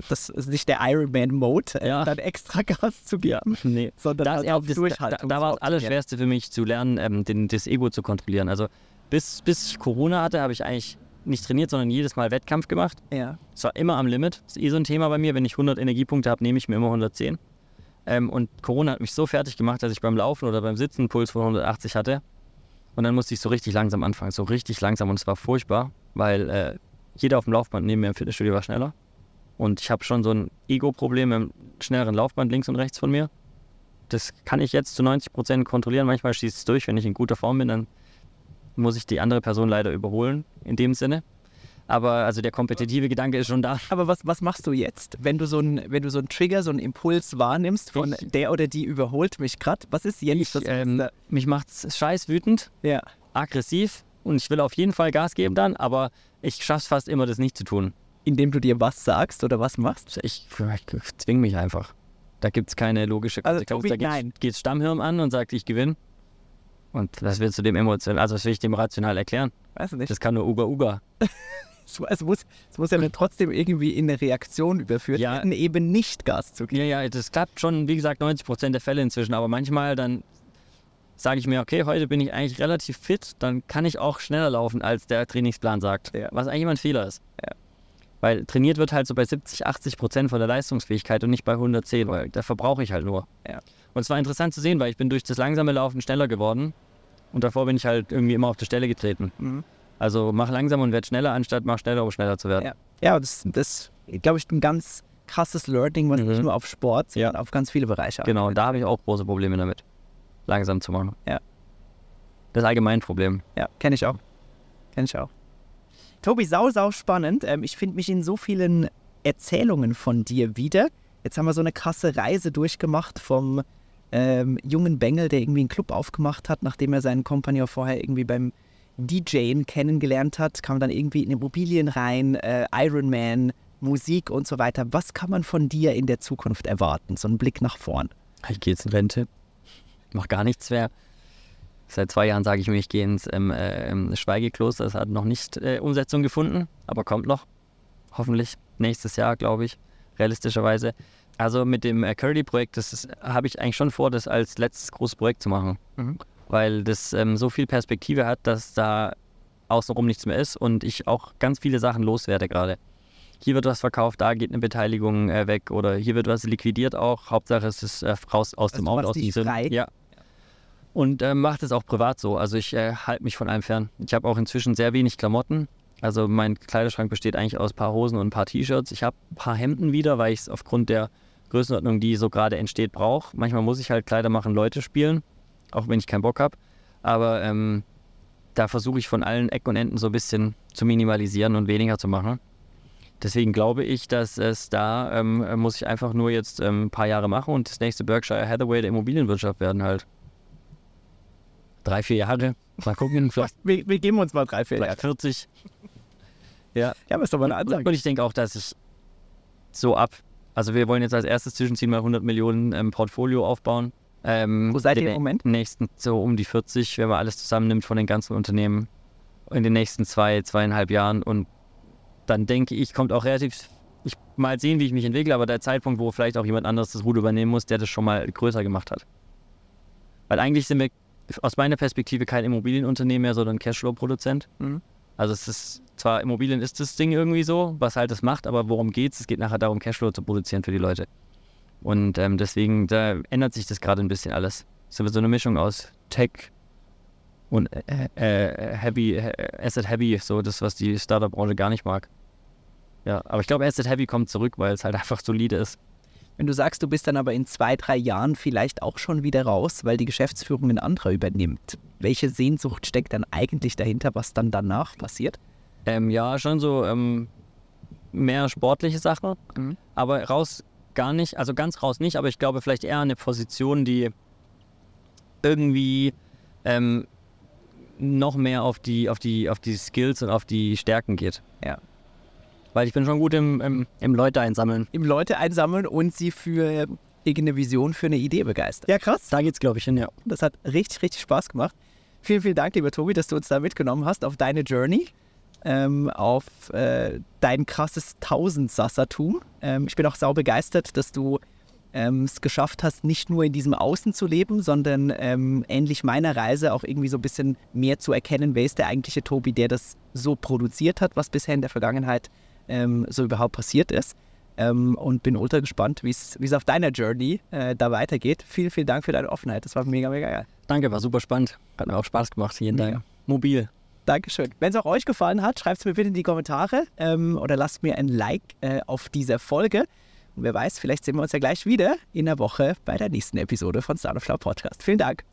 Das ist nicht der Ironman-Mode, ja. dann extra Gas zu geben, ja. nee. sondern das, halt das, Durchhaltung. Da, da war das Allerschwerste für mich zu lernen, ähm, den, das Ego zu kontrollieren. Also bis, bis ich Corona hatte, habe ich eigentlich nicht trainiert, sondern jedes Mal Wettkampf gemacht. Ja. Es war immer am Limit. Das ist eh so ein Thema bei mir. Wenn ich 100 Energiepunkte habe, nehme ich mir immer 110. Ähm, und Corona hat mich so fertig gemacht, dass ich beim Laufen oder beim Sitzen einen Puls von 180 hatte. Und dann musste ich so richtig langsam anfangen, so richtig langsam. Und es war furchtbar, weil äh, jeder auf dem Laufband neben mir im Fitnessstudio war schneller. Und ich habe schon so ein Ego-Problem im schnelleren Laufband links und rechts von mir. Das kann ich jetzt zu 90 Prozent kontrollieren. Manchmal schießt es durch. Wenn ich in guter Form bin, dann muss ich die andere Person leider überholen, in dem Sinne. Aber also der kompetitive Gedanke ist schon da. Aber was, was machst du jetzt, wenn du so einen, so einen Trigger, so einen Impuls wahrnimmst von ich, der oder die überholt mich gerade? Was ist jetzt? Ich, ähm, mich macht's scheiß wütend, ja. aggressiv und ich will auf jeden Fall Gas geben dann, aber ich schaff's fast immer, das nicht zu tun. Indem du dir was sagst oder was machst? Ich, ich zwing mich einfach. Da gibt es keine logische Konsequenz. Also, da geht das Stammhirn an und sagt, ich gewinne. Und was willst du dem emotional, also was will ich dem rational erklären? Weiß nicht. Das kann nur Uga Uga. es, muss, es muss ja dann trotzdem irgendwie in eine Reaktion überführt ja. werden, eben nicht Gas zu geben. Ja, ja, das klappt schon, wie gesagt, 90 Prozent der Fälle inzwischen. Aber manchmal dann sage ich mir, okay, heute bin ich eigentlich relativ fit, dann kann ich auch schneller laufen, als der Trainingsplan sagt. Ja. Was eigentlich immer ein Fehler ist. Ja. Weil trainiert wird halt so bei 70, 80 Prozent von der Leistungsfähigkeit und nicht bei 110, weil da verbrauche ich halt nur. Ja. Und es war interessant zu sehen, weil ich bin durch das langsame Laufen schneller geworden und davor bin ich halt irgendwie immer auf der Stelle getreten. Mhm. Also mach langsam und werd schneller, anstatt mach schneller, um schneller zu werden. Ja, ja das, das glaube ich, ein ganz krasses Learning, was mhm. nicht nur auf Sport, sondern ja. auf ganz viele Bereiche Genau, und da habe ich auch große Probleme damit, langsam zu machen. Ja. Das allgemein Problem. Ja, kenne ich auch. Kenne ich auch. Tobi, sau, sau spannend. Ähm, ich finde mich in so vielen Erzählungen von dir wieder. Jetzt haben wir so eine krasse Reise durchgemacht vom ähm, jungen Bengel, der irgendwie einen Club aufgemacht hat, nachdem er seinen Kompagnon vorher irgendwie beim DJen kennengelernt hat, kam dann irgendwie in Immobilien rein, äh, Ironman, Musik und so weiter. Was kann man von dir in der Zukunft erwarten? So ein Blick nach vorn. Ich gehe jetzt in Rente, mach gar nichts mehr. Seit zwei Jahren sage ich mir, ich gehe ins ähm, äh, Schweigekloster. Das hat noch nicht äh, Umsetzung gefunden, aber kommt noch. Hoffentlich nächstes Jahr, glaube ich, realistischerweise. Also mit dem äh, Curly-Projekt, das habe ich eigentlich schon vor, das als letztes großes Projekt zu machen. Mhm. Weil das ähm, so viel Perspektive hat, dass da außenrum nichts mehr ist und ich auch ganz viele Sachen loswerde gerade. Hier wird was verkauft, da geht eine Beteiligung äh, weg oder hier wird was liquidiert auch. Hauptsache es ist äh, raus aus Also dem Auto, aus dem Sinn. Ja. Und äh, mache das auch privat so. Also ich äh, halte mich von allem fern. Ich habe auch inzwischen sehr wenig Klamotten. Also mein Kleiderschrank besteht eigentlich aus ein paar Hosen und ein paar T-Shirts. Ich habe ein paar Hemden wieder, weil ich es aufgrund der Größenordnung, die so gerade entsteht, brauche. Manchmal muss ich halt Kleider machen, Leute spielen, auch wenn ich keinen Bock habe. Aber ähm, da versuche ich von allen Ecken und Enden so ein bisschen zu minimalisieren und weniger zu machen. Deswegen glaube ich, dass es da ähm, muss ich einfach nur jetzt ähm, ein paar Jahre machen und das nächste Berkshire Hathaway der Immobilienwirtschaft werden halt drei, vier Jahre. Mal gucken, vielleicht, Wir, wir geben uns mal drei, vier Jahre. vielleicht 40. Ja, aber ist doch mal eine Ansage. Und ich denke auch, dass ich so ab. Also wir wollen jetzt als erstes Zwischenziel mal 100 Millionen ähm, Portfolio aufbauen. Ähm, Wo seid ihr im Moment? Nächsten so um die 40, wenn man alles zusammennimmt von den ganzen Unternehmen in den nächsten zwei, zweieinhalb Jahren. Und dann denke ich, kommt auch relativ, ich mal sehen, wie ich mich entwickle, aber der Zeitpunkt, wo vielleicht auch jemand anderes das Ruder übernehmen muss, der das schon mal größer gemacht hat. Weil eigentlich sind wir aus meiner Perspektive kein Immobilienunternehmen mehr, sondern Cashflow-Produzent. Mhm. Also es ist zwar Immobilien ist das Ding irgendwie so, was halt das macht, aber worum geht's? Es geht nachher darum, Cashflow zu produzieren für die Leute. Und ähm, deswegen, da ändert sich das gerade ein bisschen alles. Es ist so eine Mischung aus Tech und äh, äh, Heavy, äh, Asset Heavy, so das, was die Startup-Branche gar nicht mag. Ja, aber ich glaube, Asset Heavy kommt zurück, weil es halt einfach solide ist. Wenn du sagst, du bist dann aber in zwei, drei Jahren vielleicht auch schon wieder raus, weil die Geschäftsführung ein anderer übernimmt. Welche Sehnsucht steckt dann eigentlich dahinter, was dann danach passiert? Ähm, ja, schon so ähm, mehr sportliche Sachen, Mhm. aber raus gar nicht, also ganz raus nicht, aber ich glaube vielleicht eher eine Position, die irgendwie ähm, noch mehr auf die, auf, die, auf die Skills und auf die Stärken geht. Ja. Weil ich bin schon gut im, im, im Leute einsammeln. Im Leute einsammeln und sie für irgendeine Vision, für eine Idee begeistern. Ja, krass. Da geht's, glaube ich, hin, ja. Das hat richtig, richtig Spaß gemacht. Vielen, vielen Dank, lieber Tobi, dass du uns da mitgenommen hast auf deine Journey, ähm, auf äh, dein krasses Tausendsassertum. Ähm, ich bin auch sau begeistert, dass du ähm, es geschafft hast, nicht nur in diesem Außen zu leben, sondern ähm, ähnlich meiner Reise auch irgendwie so ein bisschen mehr zu erkennen, wer ist der eigentliche Tobi, der das so produziert hat, was bisher in der Vergangenheit ähm, so überhaupt passiert ist. Ähm, und bin ultra gespannt, wie es auf deiner Journey äh, da weitergeht. Vielen, vielen Dank für deine Offenheit. Das war mega, mega geil. Danke, war super spannend. Hat mir auch Spaß gemacht, Mega. Tag. Mobil. Dankeschön. Wenn es auch euch gefallen hat, schreibt es mir bitte in die Kommentare ähm, oder lasst mir ein Like äh, auf dieser Folge. Und wer weiß, vielleicht sehen wir uns ja gleich wieder in der Woche bei der nächsten Episode von Startup Schlau Podcast. Vielen Dank.